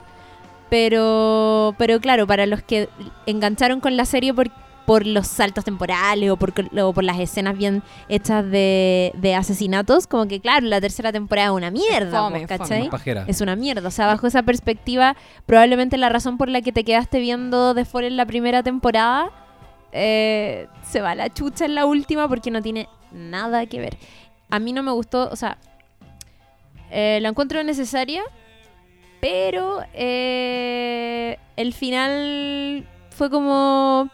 Pero, pero claro, para los que engancharon con la serie por, por los saltos temporales o por, o por las escenas bien hechas de, de asesinatos, como que claro, la tercera temporada es una mierda, fome, pues. Es una mierda. O sea, bajo esa perspectiva, probablemente la razón por la que te quedaste viendo The Fall en la primera temporada eh, se va a la chucha en la última porque no tiene nada que ver. A mí no me gustó, o sea, eh, la encuentro necesaria, pero eh, el final fue como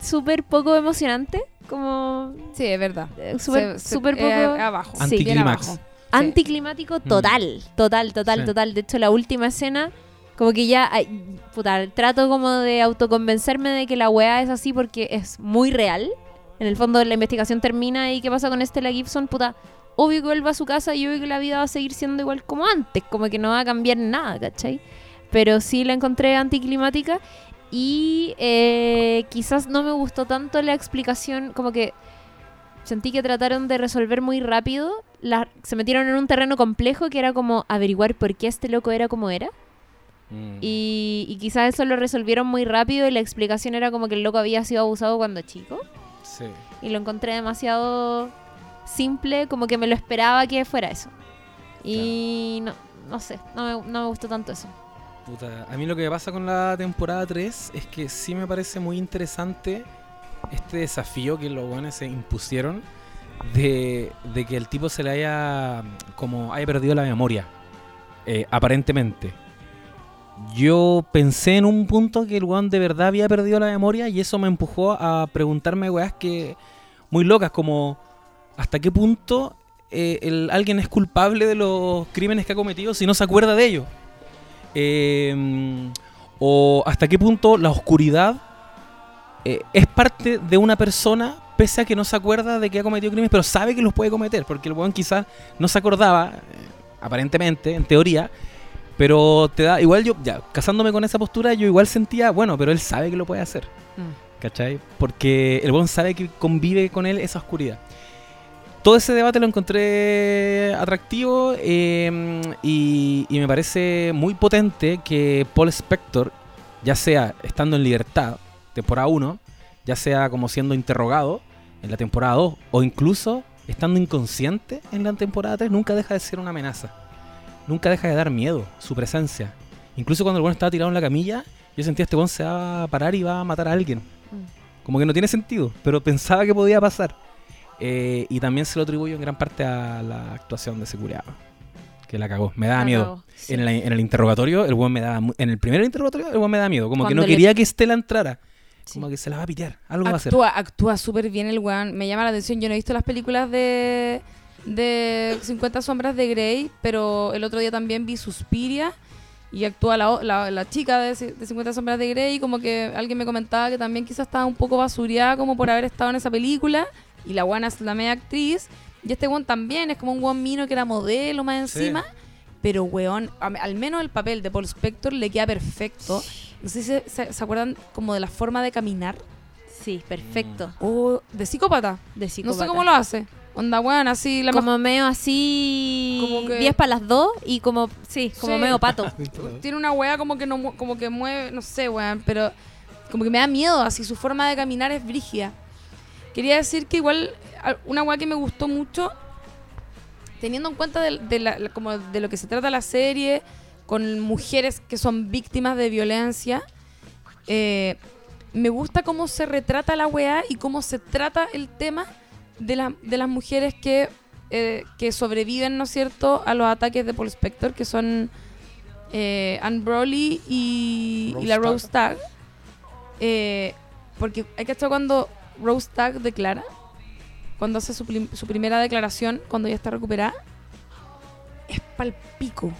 súper poco emocionante, como Sí, es verdad. eh, súper Se- se- súper poco... eh, abajo. Sí. bien Anticlímax. abajo. Anticlimático total, total, total, Sí. total. De hecho, la última escena, como que ya, ay, puta, trato como de autoconvencerme de que la weá es así porque es muy real. En el fondo la investigación termina y qué pasa con Stella Gibson, puta, obvio que vuelve a su casa y obvio que la vida va a seguir siendo igual como antes, como que no va a cambiar nada, ¿cachai? Pero sí la encontré anticlimática y eh, quizás no me gustó tanto la explicación, como que sentí que trataron de resolver muy rápido. La- se metieron en un terreno complejo que era como averiguar por qué este loco era como era. Mm. Y, y quizás eso lo resolvieron muy rápido y la explicación era como que el loco había sido abusado cuando chico. Sí. Y lo encontré demasiado simple, como que me lo esperaba que fuera eso. Y no, no sé, no me, no me gustó tanto eso. Puta, a mí lo que me pasa con la temporada 3 es que sí me parece muy interesante este desafío que los buenos se impusieron de, de que el tipo se le haya como haya perdido la memoria eh, aparentemente yo pensé en un punto que el weón de verdad había perdido la memoria y eso me empujó a preguntarme weas que muy locas como hasta qué punto eh, el- alguien es culpable de los crímenes que ha cometido si no se acuerda de ellos eh, o hasta qué punto la oscuridad eh, es parte de una persona pese a que no se acuerda de que ha cometido crímenes, pero sabe que los puede cometer, porque el weón quizás no se acordaba, eh, aparentemente, en teoría, pero te da, igual yo, ya, casándome con esa postura, yo igual sentía, bueno, pero él sabe que lo puede hacer, ¿cachai? Porque el weón sabe que convive con él esa oscuridad. Todo ese debate lo encontré atractivo eh, y, y me parece muy potente que Paul Spector, ya sea estando en libertad, temporada 1, ya sea como siendo interrogado en la temporada 2 o incluso estando inconsciente en la temporada 3, nunca deja de ser una amenaza. Nunca deja de dar miedo su presencia. Incluso cuando el weón estaba tirado en la camilla, yo sentía este weón se va a parar y va a matar a alguien. Como que no tiene sentido, pero pensaba que podía pasar. Eh, y también se lo atribuyo en gran parte a la actuación de ese culiao, Que la cagó. Me daba La miedo. cagó, sí. En, el, en el interrogatorio, el weón me daba. En el primer interrogatorio, el weón me daba miedo. Como que no le- quería que Estela entrara. Sí. Como que se la va a pitear. Algo va a hacer. Actúa, actúa súper bien el weón. Me llama la atención. Yo no he visto las películas de, de 50 sombras de Grey, pero el otro día también vi Suspiria y actúa la, la, la chica de, de 50 sombras de Grey. Como que alguien me comentaba que también quizás estaba un poco basureada como por haber estado en esa película. Y la buena es la media actriz. Y este weón también es como un weón mino que era modelo más Sí. encima. Pero weón, al menos el papel de Paul Spector le queda perfecto. No sé si se, se- se acuerdan como de la forma de caminar. Sí, perfecto. O de psicópata. De No psicópata. sé cómo lo hace. Onda, weón, así la como medio así Como que- 10 para las 2 y como sí, como Sí. medio pato. tiene una weá como que no como que mueve, no sé, weón, pero como que me da miedo, así su forma de caminar es brígida. Quería decir que igual una weá que me gustó mucho teniendo en cuenta de, de la- la- como de lo que se trata la serie con mujeres que son víctimas de violencia eh, me gusta cómo se retrata la weá y cómo se trata el tema de, la- de las mujeres que, eh, que sobreviven, ¿no es cierto?, a los ataques de Paul Spector, que son eh, Anne Broly y, y la Rose Tag. Eh, porque hay que estar cuando Rose Tag declara, cuando hace su, su primera declaración, cuando ya está recuperada, es pal pico.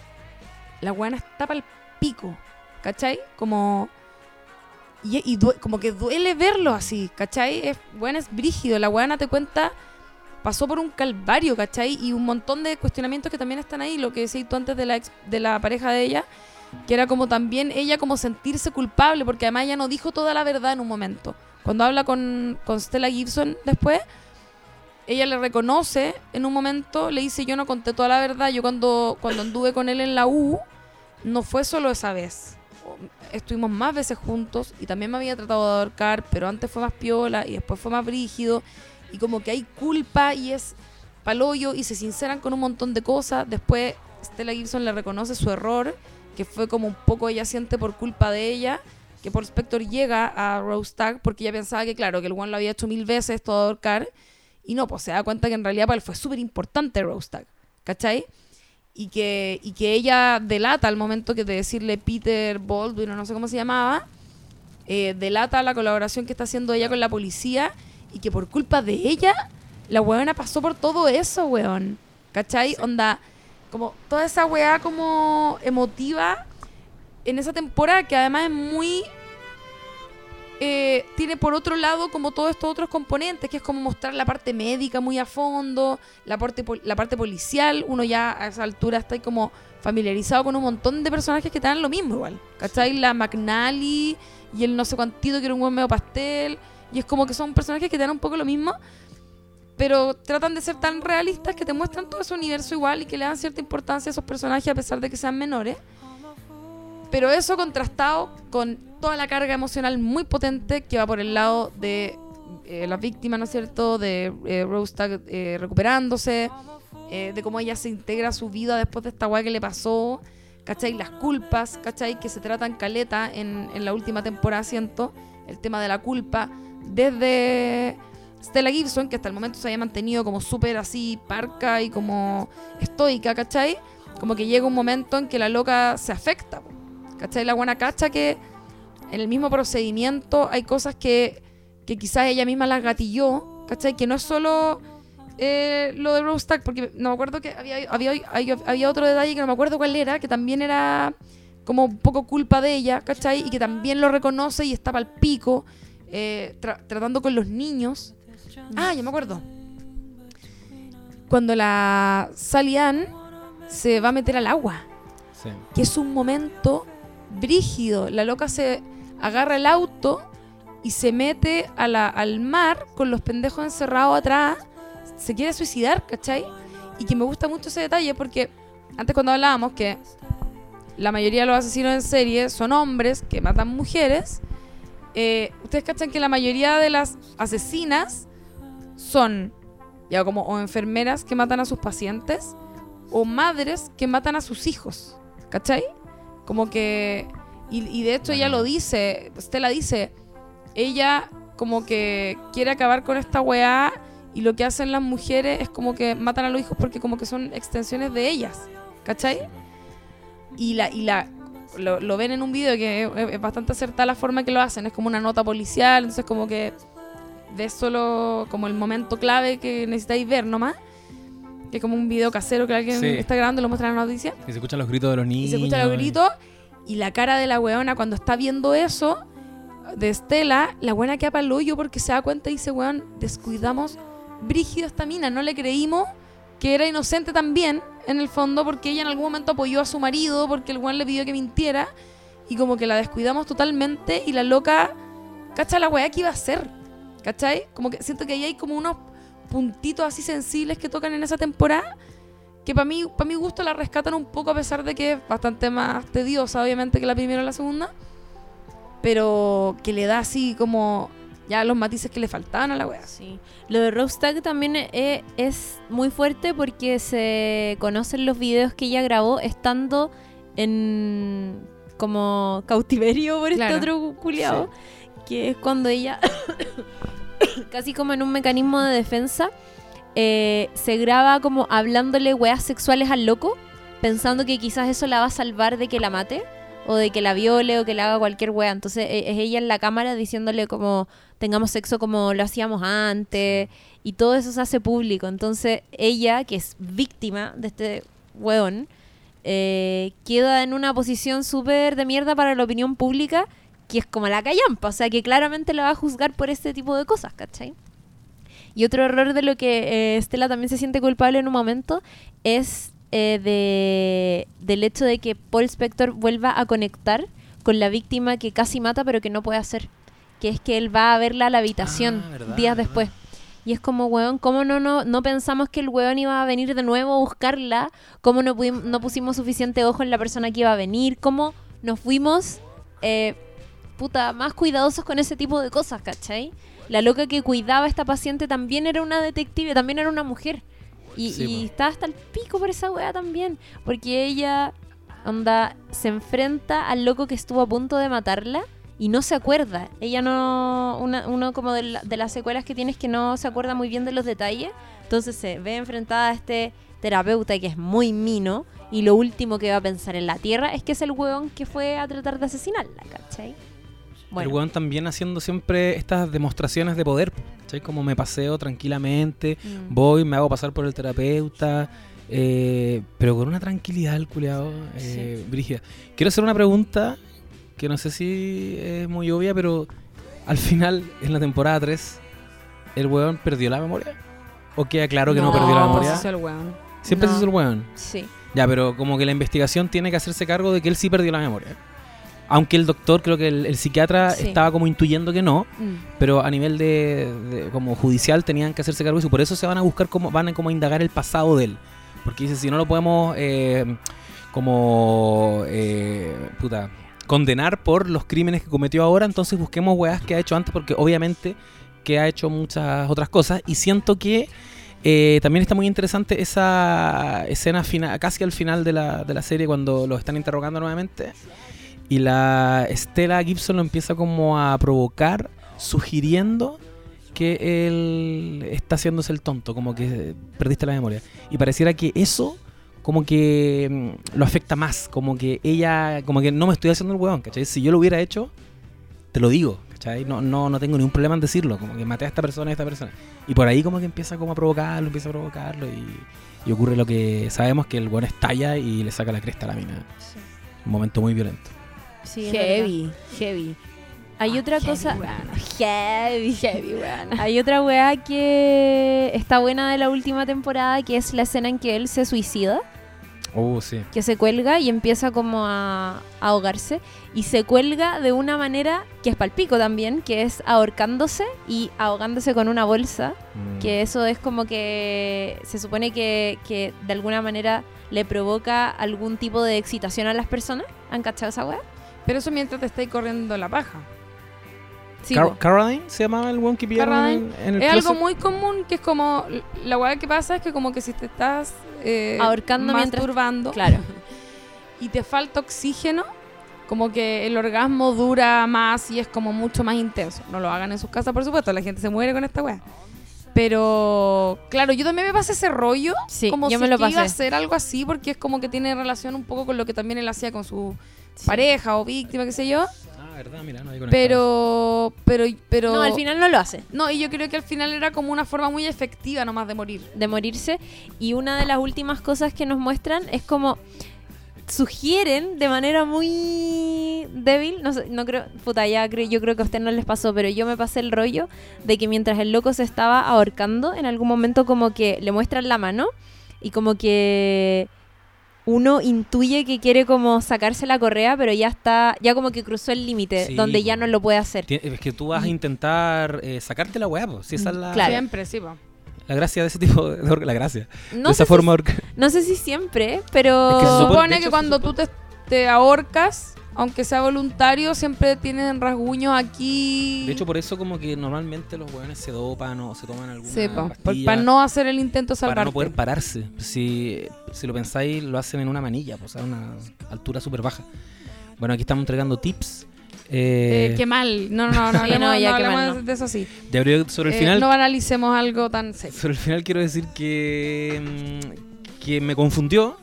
La buena está pal pico. ¿Cachai? Como. Y, y como que duele verlo así, ¿cachai? Es, bueno, es brígido. La buena te cuenta. Pasó por un calvario, ¿cachai? Y un montón de cuestionamientos que también están ahí. Lo que decías tú antes de la, ex- de la pareja de ella. Que era como también ella como sentirse culpable. Porque además ella no dijo toda la verdad en un momento. Cuando habla con, con Stella Gibson después. Ella le reconoce en un momento, le dice yo no conté toda la verdad. Yo cuando, cuando anduve con él en la U, no fue solo esa vez. Estuvimos más veces juntos y también me había tratado de ahorcar, pero antes fue más piola y después fue más brígido. Y como que hay culpa y es paloyo y se sinceran con un montón de cosas. Después Stella Gibson le reconoce su error, que fue como un poco ella siente por culpa de ella, que por Spector llega a Rose Tag porque ella pensaba que, claro, que el one lo había hecho mil veces todo ahorcar. Y no, pues se da cuenta que en realidad para fue súper importante Rose Tag, ¿cachai? Y que, y que ella delata al momento que de decirle Peter Baldwin o no sé cómo se llamaba, eh, delata la colaboración que está haciendo ella con la policía y que por culpa de ella, la weona pasó por todo eso, weón. ¿Cachai? Onda, como toda esa weá como emotiva en esa temporada que además es muy... eh, tiene por otro lado como todos estos otros componentes, que es como mostrar la parte médica muy a fondo, la parte, la parte policial, uno ya a esa altura está ahí como familiarizado con un montón de personajes que te dan lo mismo igual. ¿Cachai? La McNally y el no sé cuantito que era un buen medio pastel. Y es como que son personajes que te dan un poco lo mismo, pero tratan de ser tan realistas que te muestran todo ese universo igual y que le dan cierta importancia a esos personajes a pesar de que sean menores. Pero eso contrastado con toda la carga emocional muy potente que va por el lado de eh, la víctima, ¿no es cierto? De eh, Rose eh, recuperándose, eh, de cómo ella se integra a su vida después de esta weá que le pasó, ¿cachai? Las culpas, ¿cachai? Que se tratan caleta en, en la última temporada, siento, el tema de la culpa, desde Stella Gibson, que hasta el momento se había mantenido como súper así parca y como estoica, ¿cachai? Como que llega un momento en que la loca se afecta, ¿cachai? La buena cacha que en el mismo procedimiento hay cosas que, que quizás ella misma las gatilló, ¿cachai? Que no es solo eh, lo de Rose porque no me acuerdo que había, había, había, había otro detalle que no me acuerdo cuál era, que también era como un poco culpa de ella, ¿cachai? Y que también lo reconoce y estaba al pico, eh, tra- tratando con los niños. Ah, ya me acuerdo. Cuando la Sally Ann se va a meter al agua Sí. que es un momento brígido. La loca se agarra el auto y se mete al mar con los pendejos encerrados atrás. Se quiere suicidar, ¿cachai? Y que me gusta mucho ese detalle porque antes cuando hablábamos que la mayoría de los asesinos en serie son hombres que matan mujeres, eh, ustedes cachan que la mayoría de las asesinas son ya como o enfermeras que matan a sus pacientes o madres que matan a sus hijos. ¿Cachai? Como que. Y, y de hecho ella lo dice, Stella dice, ella como que quiere acabar con esta weá y lo que hacen las mujeres es como que matan a los hijos porque como que son extensiones de ellas, ¿cachai? Y la, y la lo, lo ven en un video que es, es bastante acertada la forma que lo hacen, es como una nota policial, entonces como que ves solo como el momento clave que necesitáis ver nomás, que es como un video casero que alguien Sí. está grabando y lo muestra en la noticia. Y se escuchan los gritos de los Y niños. se escuchan los gritos. Y la cara de la weona cuando está viendo eso, de Estela, la buena queda para el hoyo porque se da cuenta y dice, weón, descuidamos brígido a esta mina. No le creímos que era inocente también, en el fondo, porque ella en algún momento apoyó a su marido, porque el weón le pidió que mintiera. Y como que la descuidamos totalmente y la loca, ¿cacha la weá que iba a hacer? ¿Cachai? Como que siento que ahí hay como unos puntitos así sensibles que tocan en esa temporada que para mí, para mi gusto la rescatan un poco a pesar de que es bastante más tediosa, obviamente, que la primera o la segunda. Pero que le da así como ya los matices que le faltaban a la wea. Sí. Lo de Rostag también eh, es muy fuerte porque se conocen los videos que ella grabó estando en como cautiverio por Claro. este otro culiado, que es cuando ella, casi como en un mecanismo de defensa, eh, se graba como hablándole weas sexuales al loco, pensando que quizás eso la va a salvar de que la mate. O de que la viole o que le haga cualquier wea. Entonces e- es ella en la cámara diciéndole como tengamos sexo como lo hacíamos antes. Y todo eso se hace público. Entonces ella, que es víctima de este weón, eh, queda en una posición súper de mierda para la opinión pública, que es como la callampa. O sea, que claramente la va a juzgar por este tipo de cosas, ¿cachai? Y otro error de lo que eh, Estela también se siente culpable en un momento es eh, de, del hecho de que Paul Spector vuelva a conectar con la víctima que casi mata pero que no puede hacer. Que es que él va a verla a la habitación Ah, verdad, días verdad. después. Y es como, weón, ¿cómo no, no, no pensamos que el weón iba a venir de nuevo a buscarla? ¿Cómo no, no pusimos suficiente ojo en la persona que iba a venir? ¿Cómo nos fuimos, eh, puta, más cuidadosos con ese tipo de cosas, ¿cachai? La loca que cuidaba a esta paciente también era una detective, también era una mujer. Y, Sí, y estaba hasta el pico por esa weá también. Porque ella, onda, se enfrenta al loco que estuvo a punto de matarla y no se acuerda. Ella no. Una, uno como de, la- de las secuelas que tiene es que no se acuerda muy bien de los detalles. Entonces se ve enfrentada a este terapeuta que es muy mino. Y lo último que va a pensar en la tierra es que es el hueón que fue a tratar de asesinarla, ¿cachai? El weón también haciendo siempre estas demostraciones de poder. ¿cachai? Como me paseo tranquilamente, Mm. voy, me hago pasar por el terapeuta, eh, pero con una tranquilidad el culiado, eh, brígida. Quiero hacer una pregunta que no sé si es muy obvia, pero al final, en la temporada 3, ¿el weón perdió la memoria? ¿O queda claro que no, perdió la memoria? sí, sí, el weón. Siempre No. se hizo el weón. Sí. Ya, pero como que la investigación tiene que hacerse cargo de que él sí perdió la memoria. Aunque el doctor, creo que el, el psiquiatra Sí. estaba como intuyendo que no, Mm. pero a nivel de, de- como judicial tenían que hacerse cargo de eso. Por eso se van a buscar cómo van a como indagar el pasado de él. Porque dice, si no lo podemos eh, como eh, puta, condenar por los crímenes que cometió ahora, entonces busquemos weas que ha hecho antes, porque obviamente que ha hecho muchas otras cosas. Y siento que eh, también está muy interesante esa escena final, casi al final de la, de la serie, cuando lo están interrogando nuevamente. Y la Stella Gibson lo empieza como a provocar, sugiriendo que él está haciéndose el tonto, como que perdiste la memoria. Y pareciera que eso como que mm, lo afecta más, como que ella, como que no me estoy haciendo el huevón, ¿cachai? Si yo lo hubiera hecho, te lo digo, ¿cachai? No, no, no tengo ningún problema en decirlo, como que maté a esta persona y a esta persona. Y por ahí como que empieza como a provocarlo, empieza a provocarlo y, y ocurre lo que sabemos que el huevón estalla y le saca la cresta a la mina. Un momento muy violento. Sí. Heavy, heavy. Hay otra heavy, cosa. Heavy. Heavy, weón. Hay otra weá que está buena de la última temporada, que es la escena en que él se suicida, Oh, sí. que se cuelga y empieza como a, a ahogarse. Y se cuelga de una manera que es palpico también, que es ahorcándose y ahogándose con una bolsa. Mm. Que eso es como que se supone que, que de alguna manera le provoca algún tipo de excitación a las personas. ¿Han cachado esa weá? Pero eso mientras te estáis corriendo la paja. Sí, Car- po. Caroline se llamaba el one que pillaron en, en el Es algo muy común que es como. La weá que pasa es que, como que si te estás. Eh, Ahorcando mientras- masturbando Claro. y te falta oxígeno, como que el orgasmo dura más y es como mucho más intenso. No lo hagan en sus casas, por supuesto, la gente se muere con esta weá. Pero, claro, yo también me pasé ese rollo. Sí, como yo si me lo que iba a pasé. hacer algo así, porque es como que tiene relación un poco con lo que también él hacía con su Sí. pareja o víctima, qué sé yo. Ah, verdad, mira, no hay. Pero, pero, pero. No, al final no lo hace. No, y yo creo que al final era como una forma muy efectiva nomás de morir. de morirse. Y una de las últimas cosas que nos muestran es como sugieren de manera muy débil, no sé, no creo, puta, ya creo, yo creo que a usted no les pasó, pero yo me pasé el rollo de que mientras el loco se estaba ahorcando, en algún momento como que le muestran la mano y como que uno intuye que quiere como sacarse la correa, pero ya está, ya como que cruzó el límite, Sí, donde ya no lo puede hacer. Es que tú vas a intentar eh, sacarte la weá, pues. Si esa es la, Claro. Siempre, sí, po. La gracia de ese tipo de la gracia. No de esa forma si, no sé si siempre, pero... Es que se supone- de supone hecho, que cuando supone- tú te, te ahorcas, aunque sea voluntario, siempre tienen rasguños aquí. De hecho, por eso como que normalmente los weones se dopan o se toman alguna pastilla para no hacer el intento de para salvarte. no poder pararse. Si, si lo pensáis, lo hacen en una manilla, pues a una altura súper baja. Bueno, aquí estamos entregando tips. Eh, Eh, qué mal. No, no, no, no, Sí, no, ya, no qué mal, hablemos no. de eso sí. ya sobre el Eh, final. no analicemos algo tan serio. Sobre el final quiero decir que, mm, que me confundió.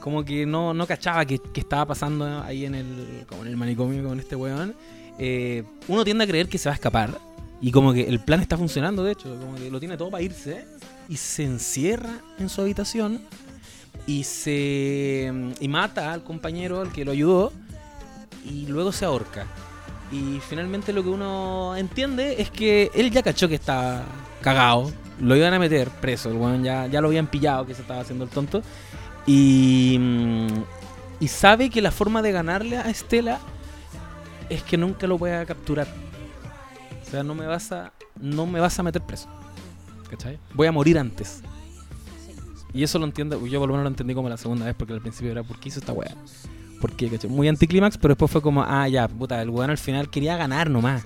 Como que no, no cachaba que, que estaba pasando ahí en el, como en el manicomio con este weón. Eh, uno tiende a creer que se va a escapar. Y como que el plan está funcionando, de hecho. Como que lo tiene todo para irse. Y se encierra en su habitación. Y se. Y mata al compañero al que lo ayudó. Y luego se ahorca. Y finalmente lo que uno entiende es que él ya cachó que estaba cagado. Lo iban a meter preso. El ya, ya lo habían pillado que se estaba haciendo el tonto. Y, mm, y sabe que la forma de ganarle a Estela es que nunca lo pueda capturar. O sea, no me vas a, no me vas a meter preso. ¿Cachai? Voy a morir antes. Y eso lo entiendo, yo por lo menos lo entendí como la segunda vez, porque al principio era, ¿por qué hizo esta weá? ¿Por qué? ¿Cachai? Muy anticlímax, pero después fue como, ah, ya, puta, el weón al final quería ganar nomás.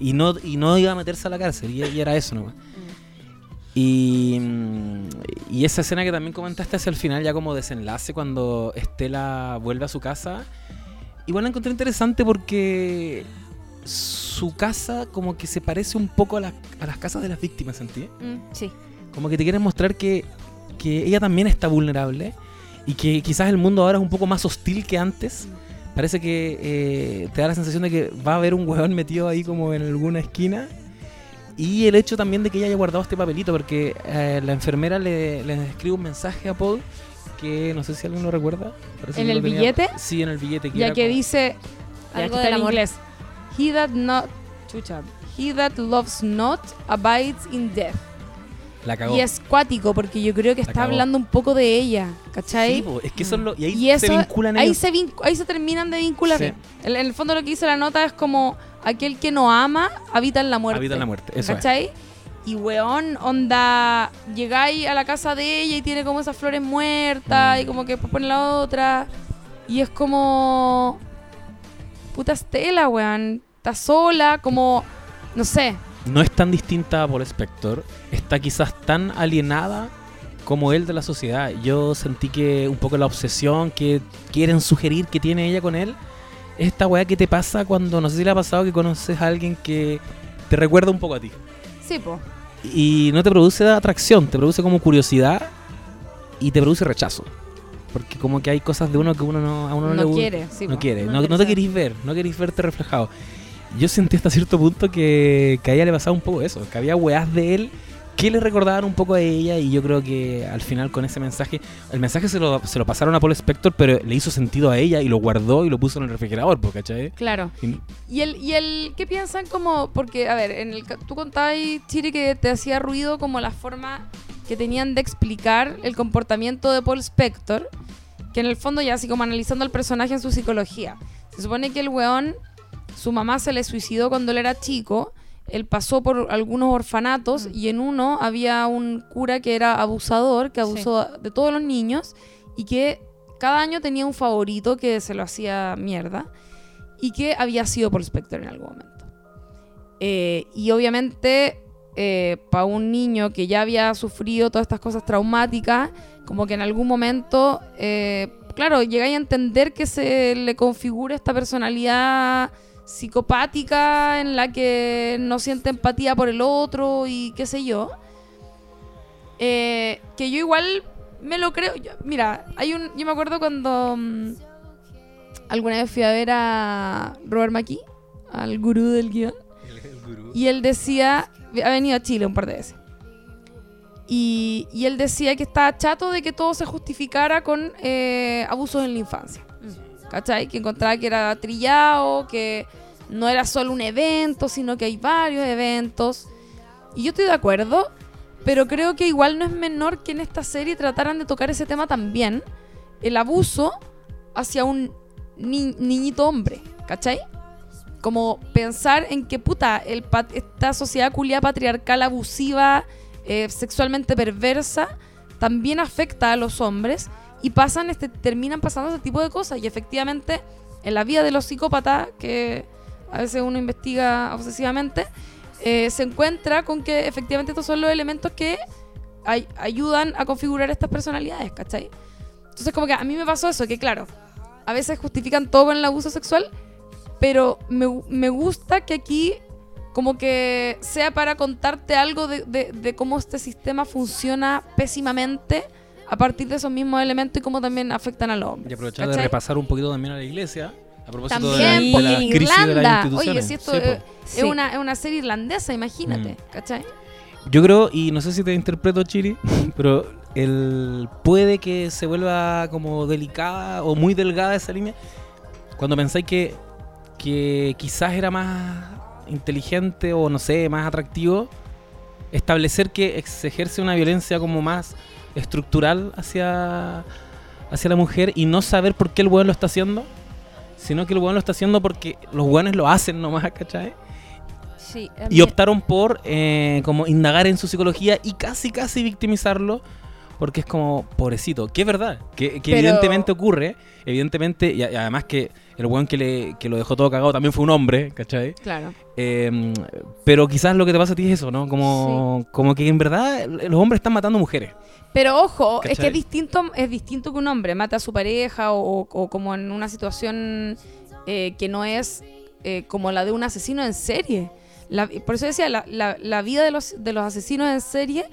Y no, y no iba a meterse a la cárcel, y, y era eso nomás. Y, mm, y esa escena que también comentaste hacia el final, ya como desenlace, cuando Estela vuelve a su casa, igual la encontré interesante porque su casa como que se parece un poco a, la- a las casas de las víctimas, ¿sentí? Mm, sí. Como que te quieren mostrar que, que ella también está vulnerable y que quizás el mundo ahora es un poco más hostil que antes. Parece que eh, te da la sensación de que va a haber un huevón metido ahí como en alguna esquina. Y el hecho también de que ella haya guardado este papelito, porque eh, la enfermera le, le escribe un mensaje a Paul que no sé si alguien lo recuerda. Parece ¿En que el tenía- billete? Sí, en el billete. Ya era que como- dice ya, Algo del amor. inglés. He that not chucha. He that loves not abides in death. La cagó. Y es cuático porque yo creo que La está cagó. hablando un poco de ella, ¿cachai? Sí, po, es que eso es lo- y ahí Y eso, se vinculan ahí ellos. se, ahí se terminan de vincular. Sí. En, en el fondo lo que dice la nota es como aquel que no ama habita en la muerte. Habita en la muerte. Eso es. ¿Cachai? Y weón, onda, llegáis a la casa de ella y tiene como esas flores muertas Mm. y como que después pone la otra. Y es como... Puta Estela, weón. Está sola, como... No sé. No es tan distinta a Paul Spector, está quizás tan alienada como él de la sociedad. Yo sentí que un poco la obsesión que quieren sugerir que tiene ella con él es esta weá que te pasa cuando, no sé si le ha pasado que conoces a alguien que te recuerda un poco a ti. Sí, po. Y no te produce atracción, te produce como curiosidad y te produce rechazo. Porque como que hay cosas de uno que uno no, a uno no, No, le gusta. quiere, sí, No po. quiere, No no, no te querís ver, no querís verte reflejado. Yo sentí hasta cierto punto que, que a ella le pasaba un poco eso, que había weas de él que le recordaban un poco a ella y yo creo que al final con ese mensaje, el mensaje se lo, se lo pasaron a Paul Spector, pero le hizo sentido a ella y lo guardó y lo puso en el refrigerador, po, ¿cachai? Claro. Y- Y el, y el, ¿qué piensan como, porque, a ver, en el, tú contabas, Chiri, que te hacía ruido como la forma que tenían de explicar el comportamiento de Paul Spector, que en el fondo ya así como analizando al personaje en su psicología. Se supone que el weón, su mamá se le suicidó cuando él era chico, él pasó por algunos orfanatos Mm. y en uno había un cura que era abusador, que Sí. abusó de todos los niños y que cada año tenía un favorito que se lo hacía mierda y que había sido Spector en algún momento. Eh, y obviamente, para un niño que ya había sufrido todas estas cosas traumáticas, como que en algún momento, eh, claro, llegáis a entender que se le configura esta personalidad psicopática en la que no siente empatía por el otro y qué sé yo. Eh, que yo igual me lo creo. yo- mira, hay un. Yo me acuerdo cuando mm, alguna vez fui a ver a Robert McKee, al gurú del guion. Y él decía, ha venido a Chile un par de veces. Y, y él decía que estaba chato de que todo se justificara con eh, abusos en la infancia. ¿Cachai? Que encontraba que era trillado, que no era solo un evento, sino que hay varios eventos. Y yo estoy de acuerdo, pero creo que igual no es menor que en esta serie trataran de tocar ese tema también. El abuso hacia un ni- niñito hombre, ¿cachai? Como pensar en que, puta, el esta sociedad culia patriarcal abusiva, eh, sexualmente perversa, también afecta a los hombres y pasan este, terminan pasando este tipo de cosas. Y efectivamente, en la vida de los psicópatas, que a veces uno investiga obsesivamente, eh, se encuentra con que efectivamente estos son los elementos que ay- ayudan a configurar estas personalidades, ¿cachai? Entonces como que a mí me pasó eso, que claro, a veces justifican todo con el abuso sexual, pero me, me gusta que aquí como que sea para contarte algo de, de- de cómo este sistema funciona pésimamente a partir de esos mismos elementos y cómo también afectan a los Y hombres. aprovechar de repasar un poquito también a la iglesia. A propósito También, de la, porque de la crisis de las Irlanda, instituciones. oye, si esto Sí, es, Sí. es una, es una serie irlandesa, imagínate, Mm. ¿cachai? Yo creo, y no sé si te interpreto, Chiri, pero el puede que se vuelva como delicada o muy delgada esa línea cuando pensáis que, que quizás era más inteligente o no sé, más atractivo establecer que se ejerce una violencia como más estructural hacia, hacia la mujer y no saber por qué el weón lo está haciendo, sino que el weón lo está haciendo porque los weones lo hacen nomás, ¿cachai? Sí, Y optaron por eh, como indagar en su psicología y casi casi victimizarlo porque es como pobrecito, que es verdad, que, que Pero- evidentemente ocurre, evidentemente, y, además que el weón que, le, que lo dejó todo cagado también fue un hombre, ¿cachai? Claro. Eh, pero quizás lo que te pasa a ti es eso, ¿no? Como, como que en verdad los hombres están matando mujeres. Pero ojo, es que es distinto, es distinto que un hombre mate a su pareja o, o como en una situación eh, que no es eh, como la de un asesino en serie. La- por eso decía, la, la- la vida de los, de los asesinos en serie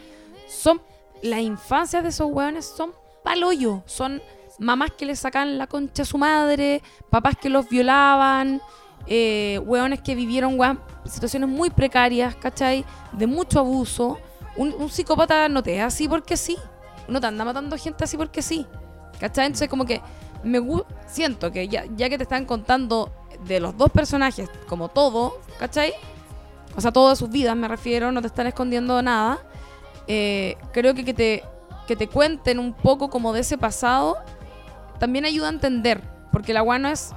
son. Las infancias de esos hueones son paloyo. Son mamás que le sacan la concha a su madre, papás que los violaban, eh, hueones que vivieron situaciones muy precarias, ¿cachai? De mucho abuso. Un, psicópata no te es así porque sí. No te anda matando gente así porque sí. ¿Cachai? Entonces como que me siento que ya, ya que te están contando de los dos personajes como todo, ¿cachai? O sea, todas sus vidas me refiero, no te están escondiendo nada. Eh, creo que que te, que te cuenten un poco como de ese pasado también ayuda a entender, porque la agua no es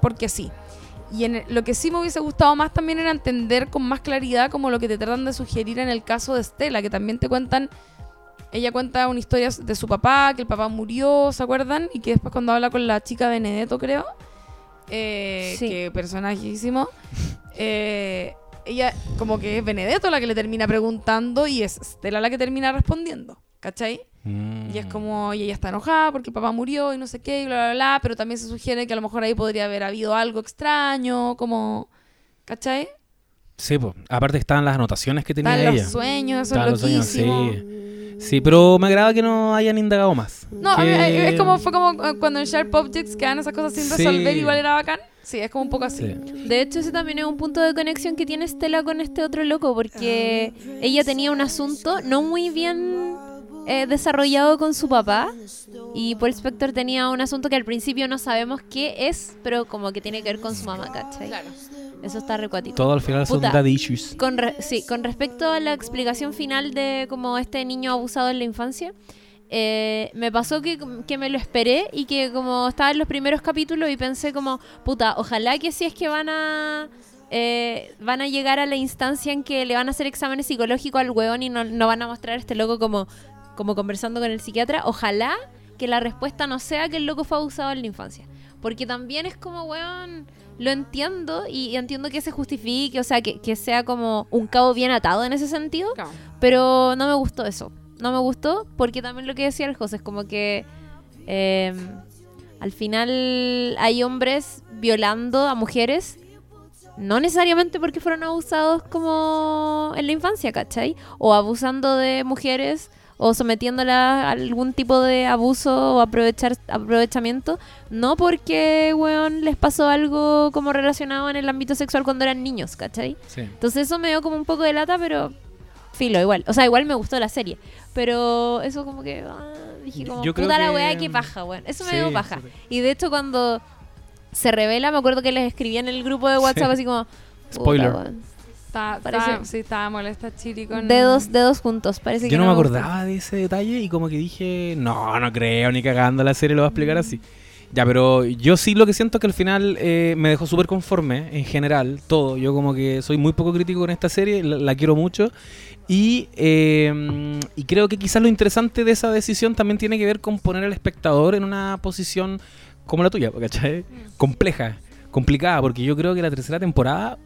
porque sí. Y en lo que sí me hubiese gustado más también era entender con más claridad como lo que te tratan de sugerir en el caso de Estela, que también te cuentan, ella cuenta una historia de su papá, que el papá murió, ¿se acuerdan? Y que después cuando habla con la chica Benedetto, creo, eh, Sí. que personajísimo, eh, ella como que es Benedetto la que le termina preguntando y es Estela la que termina respondiendo, ¿cachai? Mm. Y es como, y ella está enojada porque papá murió y no sé qué, y bla, bla, bla, pero también se sugiere que a lo mejor ahí podría haber habido algo extraño, como, ¿cachai? Sí, pues. Aparte estaban las anotaciones que tenía Están ella. los sueños, eso es los sueños, sí. Sí, pero me agrada que no hayan indagado más. No, a mí- Que- es como, fue como eh, cuando en Sharp Objects quedan esas cosas sin Sí. resolver, igual era bacán. Sí, es como un poco así. Sí. De hecho, ese también es un punto de conexión que tiene Stella con este otro loco, porque ella tenía un asunto no muy bien eh, desarrollado con su papá, y Paul Spector tenía un asunto que al principio no sabemos qué es, pero como que tiene que ver con su mamá, ¿cachai? Claro. Eso está recuático. Todo al final son daddy issues. Con, re- sí, con respecto a la explicación final de como este niño abusado en la infancia, eh, me pasó que, que me lo esperé y que como estaba en los primeros capítulos y pensé como, puta, ojalá que si es que van a... eh, van a llegar a la instancia en que le van a hacer exámenes psicológicos al weón y no, no van a mostrar a este loco como, como conversando con el psiquiatra. Ojalá que la respuesta no sea que el loco fue abusado en la infancia. Porque también es como, weón, lo entiendo y, y entiendo que se justifique, o sea, que, que sea como un cabo bien atado en ese sentido, pero no me gustó eso. No me gustó porque también lo que decía el José es como que eh, al final hay hombres violando a mujeres, no necesariamente porque fueron abusados como en la infancia, ¿cachai? O abusando de mujeres o sometiéndola a algún tipo de abuso o aprovechar, aprovechamiento, no porque, weón, les pasó algo como relacionado en el ámbito sexual cuando eran niños, ¿cachai? Sí. Entonces eso me dio como un poco de lata, pero filo, igual. O sea, igual me gustó la serie. Pero eso como que... ah, dije como, Yo puta la que- weá, qué paja, weón. Eso me dio paja. sí. Y de hecho cuando se revela, me acuerdo que les escribí en el grupo de WhatsApp Sí. así como... Spoiler. weón. Está, Parece- está- sí, estaba molesta Chiri con... Dedos, dedos juntos, parece que Yo no me acordaba de ese detalle y como que dije, no, no creo, ni cagando la serie lo va a explicar así. Ya, pero yo sí lo que siento es que al final eh, me dejó súper conforme, en general, todo. Yo como que soy muy poco crítico con esta serie, la, la quiero mucho. Y, eh, y creo que quizás lo interesante de esa decisión también tiene que ver con poner al espectador en una posición como la tuya, ¿cachai? Compleja, complicada, porque yo creo que la tercera temporada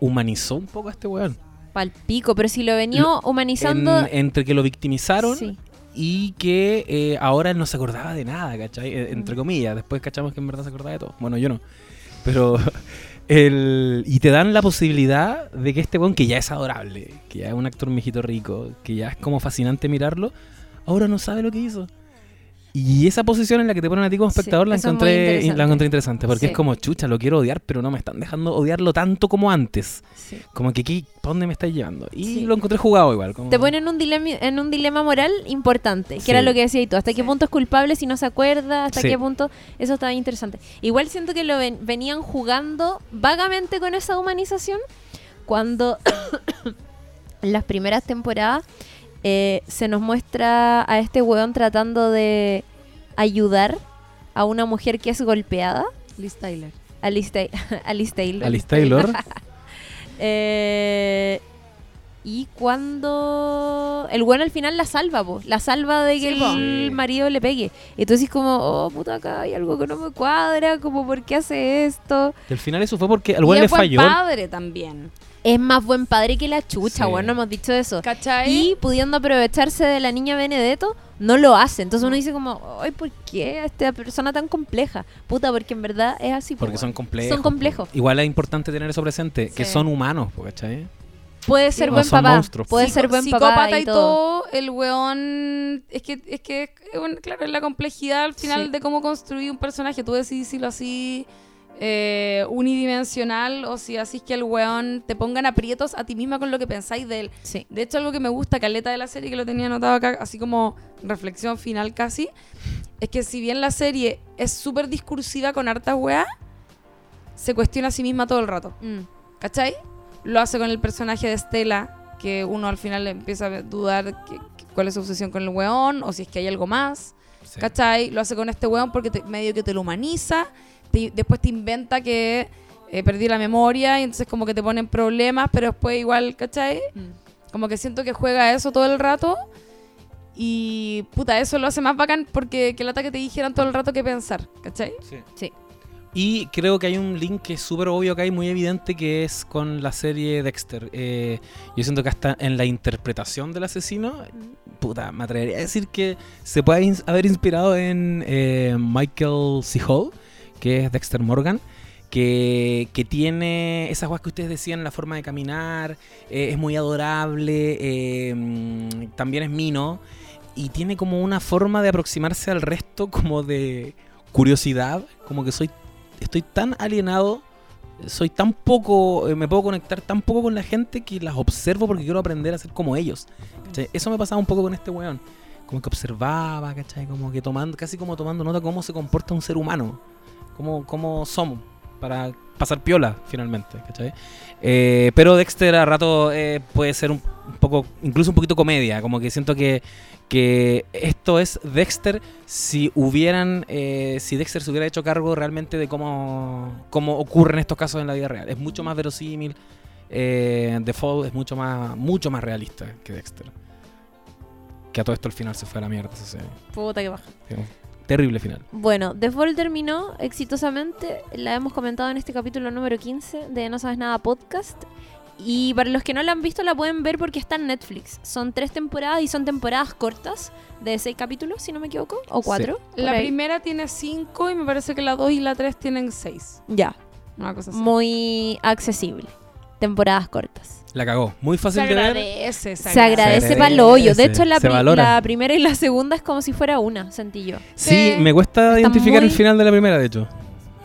humanizó un poco a este weón. Pal pico, pero si lo venía humanizando... En- entre que lo victimizaron Sí. y que eh, ahora él no se acordaba de nada, ¿cachai? Eh, Entre comillas, después cachamos que en verdad se acordaba de todo. Bueno, yo no. Pero el, y te dan la posibilidad de que este weón, que ya es adorable, que ya es un actor mijito rico, que ya es como fascinante mirarlo, ahora no sabe lo que hizo. Y esa posición en la que te ponen a ti como Sí, espectador la, encontré, interesante. la encontré interesante, porque Sí. es como, chucha, lo quiero odiar, pero no me están dejando odiarlo tanto como antes. sí. Como que aquí, ¿para dónde me estáis llevando? Y Sí. lo encontré jugado igual. Como... Te ponen un dilema, en un dilema moral importante, que Sí. era lo que decías tú. ¿Hasta qué punto es culpable si no se acuerda? ¿Hasta Sí. qué punto? Eso estaba interesante. Igual siento que lo ven- venían jugando vagamente con esa humanización cuando en las primeras temporadas eh, se nos muestra a este weón tratando de ayudar a una mujer que es golpeada. Liz Tyler. Ta- Alice Taylor. Alice Taylor. Eh, y cuando el bueno al final la salva, po, la salva de que Sí, po. el marido le pegue. Entonces como, oh puta, acá hay algo que no me cuadra, como por qué hace esto. Y al final eso fue porque al es le falló. padre también. Es más buen padre que la chucha, Sí. bueno, hemos dicho eso. ¿Cachai? Y pudiendo aprovecharse de la niña Benedetto, no lo hace. Entonces uno dice como, ay, ¿por qué esta persona tan compleja? Puta, porque en verdad es así. po, Porque son complejos. Son complejos. Igual es importante tener eso presente, que son humanos, ¿cachai? Puede ser no buen son papá. monstruos. Puede Psico- ser buen psicópata papá y todo. el weón es que es que es un- claro es la complejidad al final Sí. de cómo construir un personaje tú decidís si lo así eh, unidimensional o si así que el weón te pongan aprietos a ti misma con lo que pensáis de él Sí. de hecho algo que me gusta caleta de la serie que lo tenía anotado acá así como reflexión final casi es que si bien la serie es súper discursiva con hartas weas se cuestiona a sí misma todo el rato Mm. ¿Cachai? Lo hace con el personaje de Stella, que uno al final le empieza a dudar que- que- cuál es su obsesión con el weón, o si es que hay algo más. Sí. ¿Cachai? Lo hace con este weón porque te- medio que te lo humaniza. Te- después te inventa que eh, perdí la memoria y entonces como que te ponen problemas, pero después igual, ¿cachai? Mm. Como que siento que juega eso todo el rato. Y puta, eso lo hace más bacán porque que lata que te dijeran todo el rato qué pensar, ¿cachai? Sí. Sí. Y creo que hay un link que es súper obvio acá y muy evidente que es con la serie Dexter. Eh, yo siento que hasta en la interpretación del asesino, puta, me atrevería a decir que se puede haber inspirado en eh, Michael C. Hall, que es Dexter Morgan. Que, que tiene esas cosas que ustedes decían, la forma de caminar, eh, es muy adorable, eh, mm, también es mino, y tiene como una forma de aproximarse al resto como de curiosidad, como que soy estoy tan alienado, soy tan poco, eh, me puedo conectar tan poco con la gente que las observo porque quiero aprender a ser como ellos. ¿cachai? Eso me pasaba un poco con este weón. Como que observaba, ¿cachai? Como que tomando, casi como tomando nota cómo se comporta un ser humano. Cómo, cómo somos para pasar piola finalmente, ¿cachai? Eh, pero Dexter a rato eh, puede ser un, un poco, incluso un poquito comedia, como que siento que, que esto es Dexter si hubieran, eh, si Dexter se hubiera hecho cargo realmente de cómo, cómo ocurren estos casos en la vida real. Es mucho más verosímil, The Fall es mucho más, mucho más realista que Dexter. Que a todo esto al final se fue a la mierda esa serie. Puta que baja. Terrible final. Bueno, The Fall terminó exitosamente. La hemos comentado en este capítulo número 15 de No Sabes Nada Podcast. Y para los que no la han visto, la pueden ver porque está en Netflix. Son tres temporadas y son temporadas cortas de seis capítulos, si no me equivoco, o cuatro. La ahí. primera tiene cinco y me parece que la dos y la tres tienen seis. Ya, Una cosa así. muy accesible. temporadas cortas. La cagó. Muy Se fácil de ver. agradece, Se agradece Se para lo hoyo. De agradece, hecho, la, se pri- valora. la primera y la segunda es como si fuera una, sentí yo. Sí, Sí. me cuesta Está identificar muy- el final de la primera, de hecho.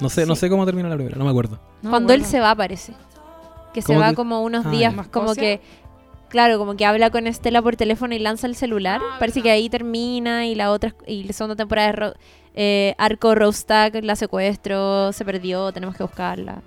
No sé, no sé cómo termina la primera, no me acuerdo. No, Cuando él se va, parece. Que se ¿Cómo va que- como unos Ah, días, ya. como que, claro, como que habla con Estela por teléfono y lanza el celular. Ah, parece verdad. que ahí termina y la otra, y la segunda temporada de Ro- eh, Arco Rostag la secuestro, se perdió, tenemos que buscarla.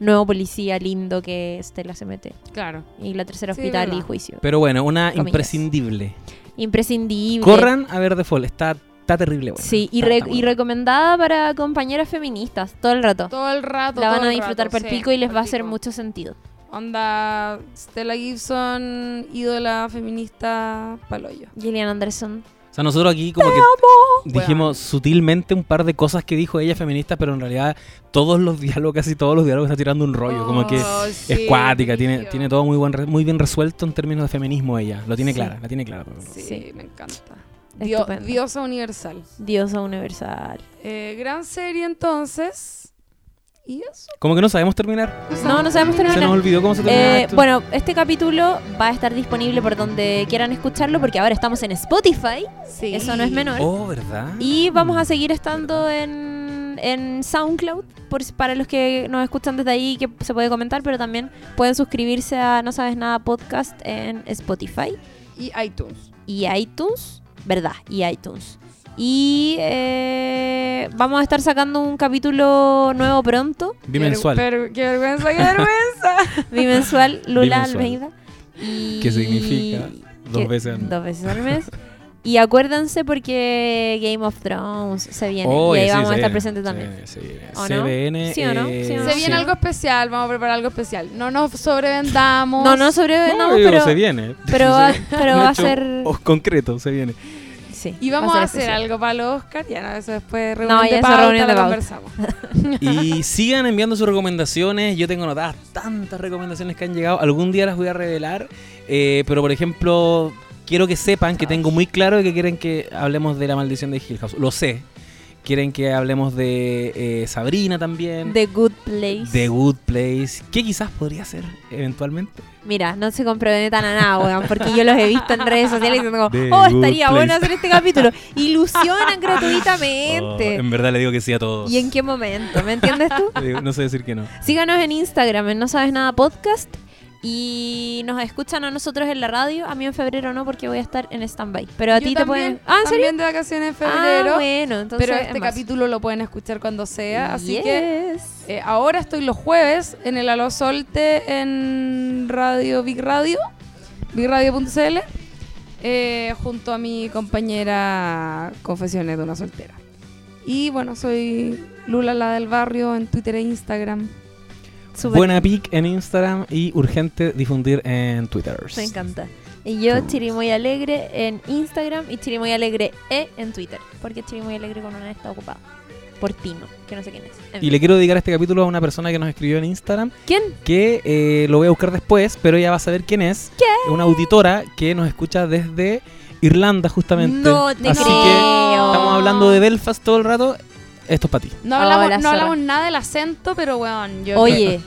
Nuevo policía lindo que Estela se mete. Claro. Y la tercera Sí, hospital y juicio. Pero bueno, una Comillas. imprescindible. Imprescindible. Corran a ver Fall, está, está terrible. Sí, y, Está- re- está y buena. recomendada para compañeras feministas todo el rato. Todo el rato. la van todo a disfrutar rato, per sí, pico y les va a hacer mucho sentido. Onda Stella Gibson, ídola feminista paloyo. Gillian Anderson. O sea, nosotros aquí como que dijimos sutilmente un par de cosas que dijo ella feminista, pero en realidad todos los diálogos, casi todos los diálogos está tirando un rollo, como que Oh, es sí, cuática, tiene, tiene todo muy buen re- muy bien resuelto en términos de feminismo ella. Lo tiene Sí. clara, la tiene clara. Sí, Sí. me encanta. Dio- diosa universal. Diosa universal. Eh, gran serie entonces. ¿Y eso? Como que no sabemos terminar. No, no sabemos Se nos terminar. olvidó cómo se termina Eh, esto. bueno, este capítulo va a estar disponible por donde quieran escucharlo porque ahora estamos en Spotify. Sí. Eso no es menor. Oh, ¿verdad? Y vamos a seguir estando en, en SoundCloud por, para los que nos escuchan desde ahí que se puede comentar, pero también pueden suscribirse a No Sabes Nada Podcast en Spotify Y iTunes. y iTunes, ¿verdad? Y iTunes. Y eh, vamos a estar sacando un capítulo nuevo pronto, Bimensual. Qué, ver- qué vergüenza, qué vergüenza. bimensual, Lula Bimensual. Almeida. Y Que significa dos que- veces al mes. Dos veces al mes. Y acuérdense porque Game of Thrones se viene. Oh, y ahí sí, vamos a estar presentes se también. viene, se viene. ¿O no? CBN. ¿Sí o no? eh, ¿Sí o no? Se viene sí. algo especial, vamos a preparar algo especial. No nos sobrevendamos. No, no sobre No, pero, se viene. pero pero va a ser. o- concreto, se viene. Sí, Y va vamos a, hacer especial. algo para los Oscar. Ya, no, eso después No, reunión ya de eso pauta, reunión de lo pauta. conversamos. Y sigan enviando sus recomendaciones. Yo tengo notadas tantas recomendaciones que han llegado. Algún día las voy a revelar. Eh, pero, por ejemplo, quiero que sepan que tengo muy claro que quieren que hablemos de la maldición de Hill House. Lo sé. Quieren que hablemos de eh, Sabrina también. The Good Place. The Good Place. Que quizás podría ser eventualmente. Mira, no se comprometan a nada, weón, porque yo los he visto en redes sociales diciendo como, The oh, estaría Place". bueno hacer este capítulo. Ilusionan Oh, gratuitamente. en verdad le digo que sí a todos. ¿Y en qué momento? ¿Me entiendes tú? No sé decir que no. Síganos en Instagram, en No Sabes Nada Podcast. Y nos escuchan a nosotros en la radio. A mí en febrero no, porque voy a estar en stand-by. Pero a ti te pueden. Ah, ¿en serio? También de vacaciones en febrero. Ah, bueno, entonces. pero es este capítulo lo pueden escuchar cuando sea. Así que eh, ahora estoy los jueves en el Alo Solte en Radio Big Radio, bigradio.cl, eh, junto a mi compañera Confesiones de una soltera. Y bueno, soy Lula la del barrio en Twitter e Instagram. Buena pic en Instagram y urgente difundir en Twitter. Me encanta. Y yo, Chirimoy Alegre en Instagram y Chirimoy Alegre E en Twitter. Porque Chirimoy Alegre con una está ocupada. Por Tino, que no sé quién es. En Y fin. le quiero dedicar este capítulo a una persona que nos escribió en Instagram, ¿Quién? que eh, lo voy a buscar después, pero ella va a saber quién es. ¿Qué? Una auditora que nos escucha desde Irlanda, justamente. No te Así creo. que estamos hablando de Belfast todo el rato. Esto es para ti. No hablamos, Hola, no zorra. hablamos nada del acento, pero weón, yo Oye,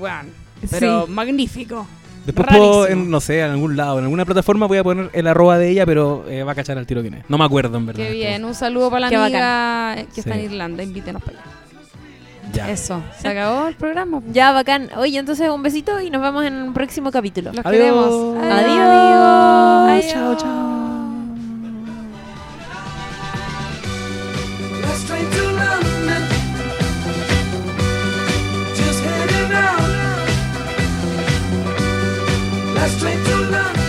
weón, pero Sí. magnífico. Después puedo, en, no sé, en algún lado, en alguna plataforma voy a poner el arroba de ella, pero eh, va a cachar al tiro quién es. No me acuerdo, en verdad. Qué bien, un saludo para Qué la amiga que está Sí. en Irlanda, invítenos para allá. Ya. Eso, se acabó el programa. ya bacán. Oye, entonces un besito y nos vemos en un próximo capítulo. Los Adiós. queremos. Adiós. Chao, chao. I to learn.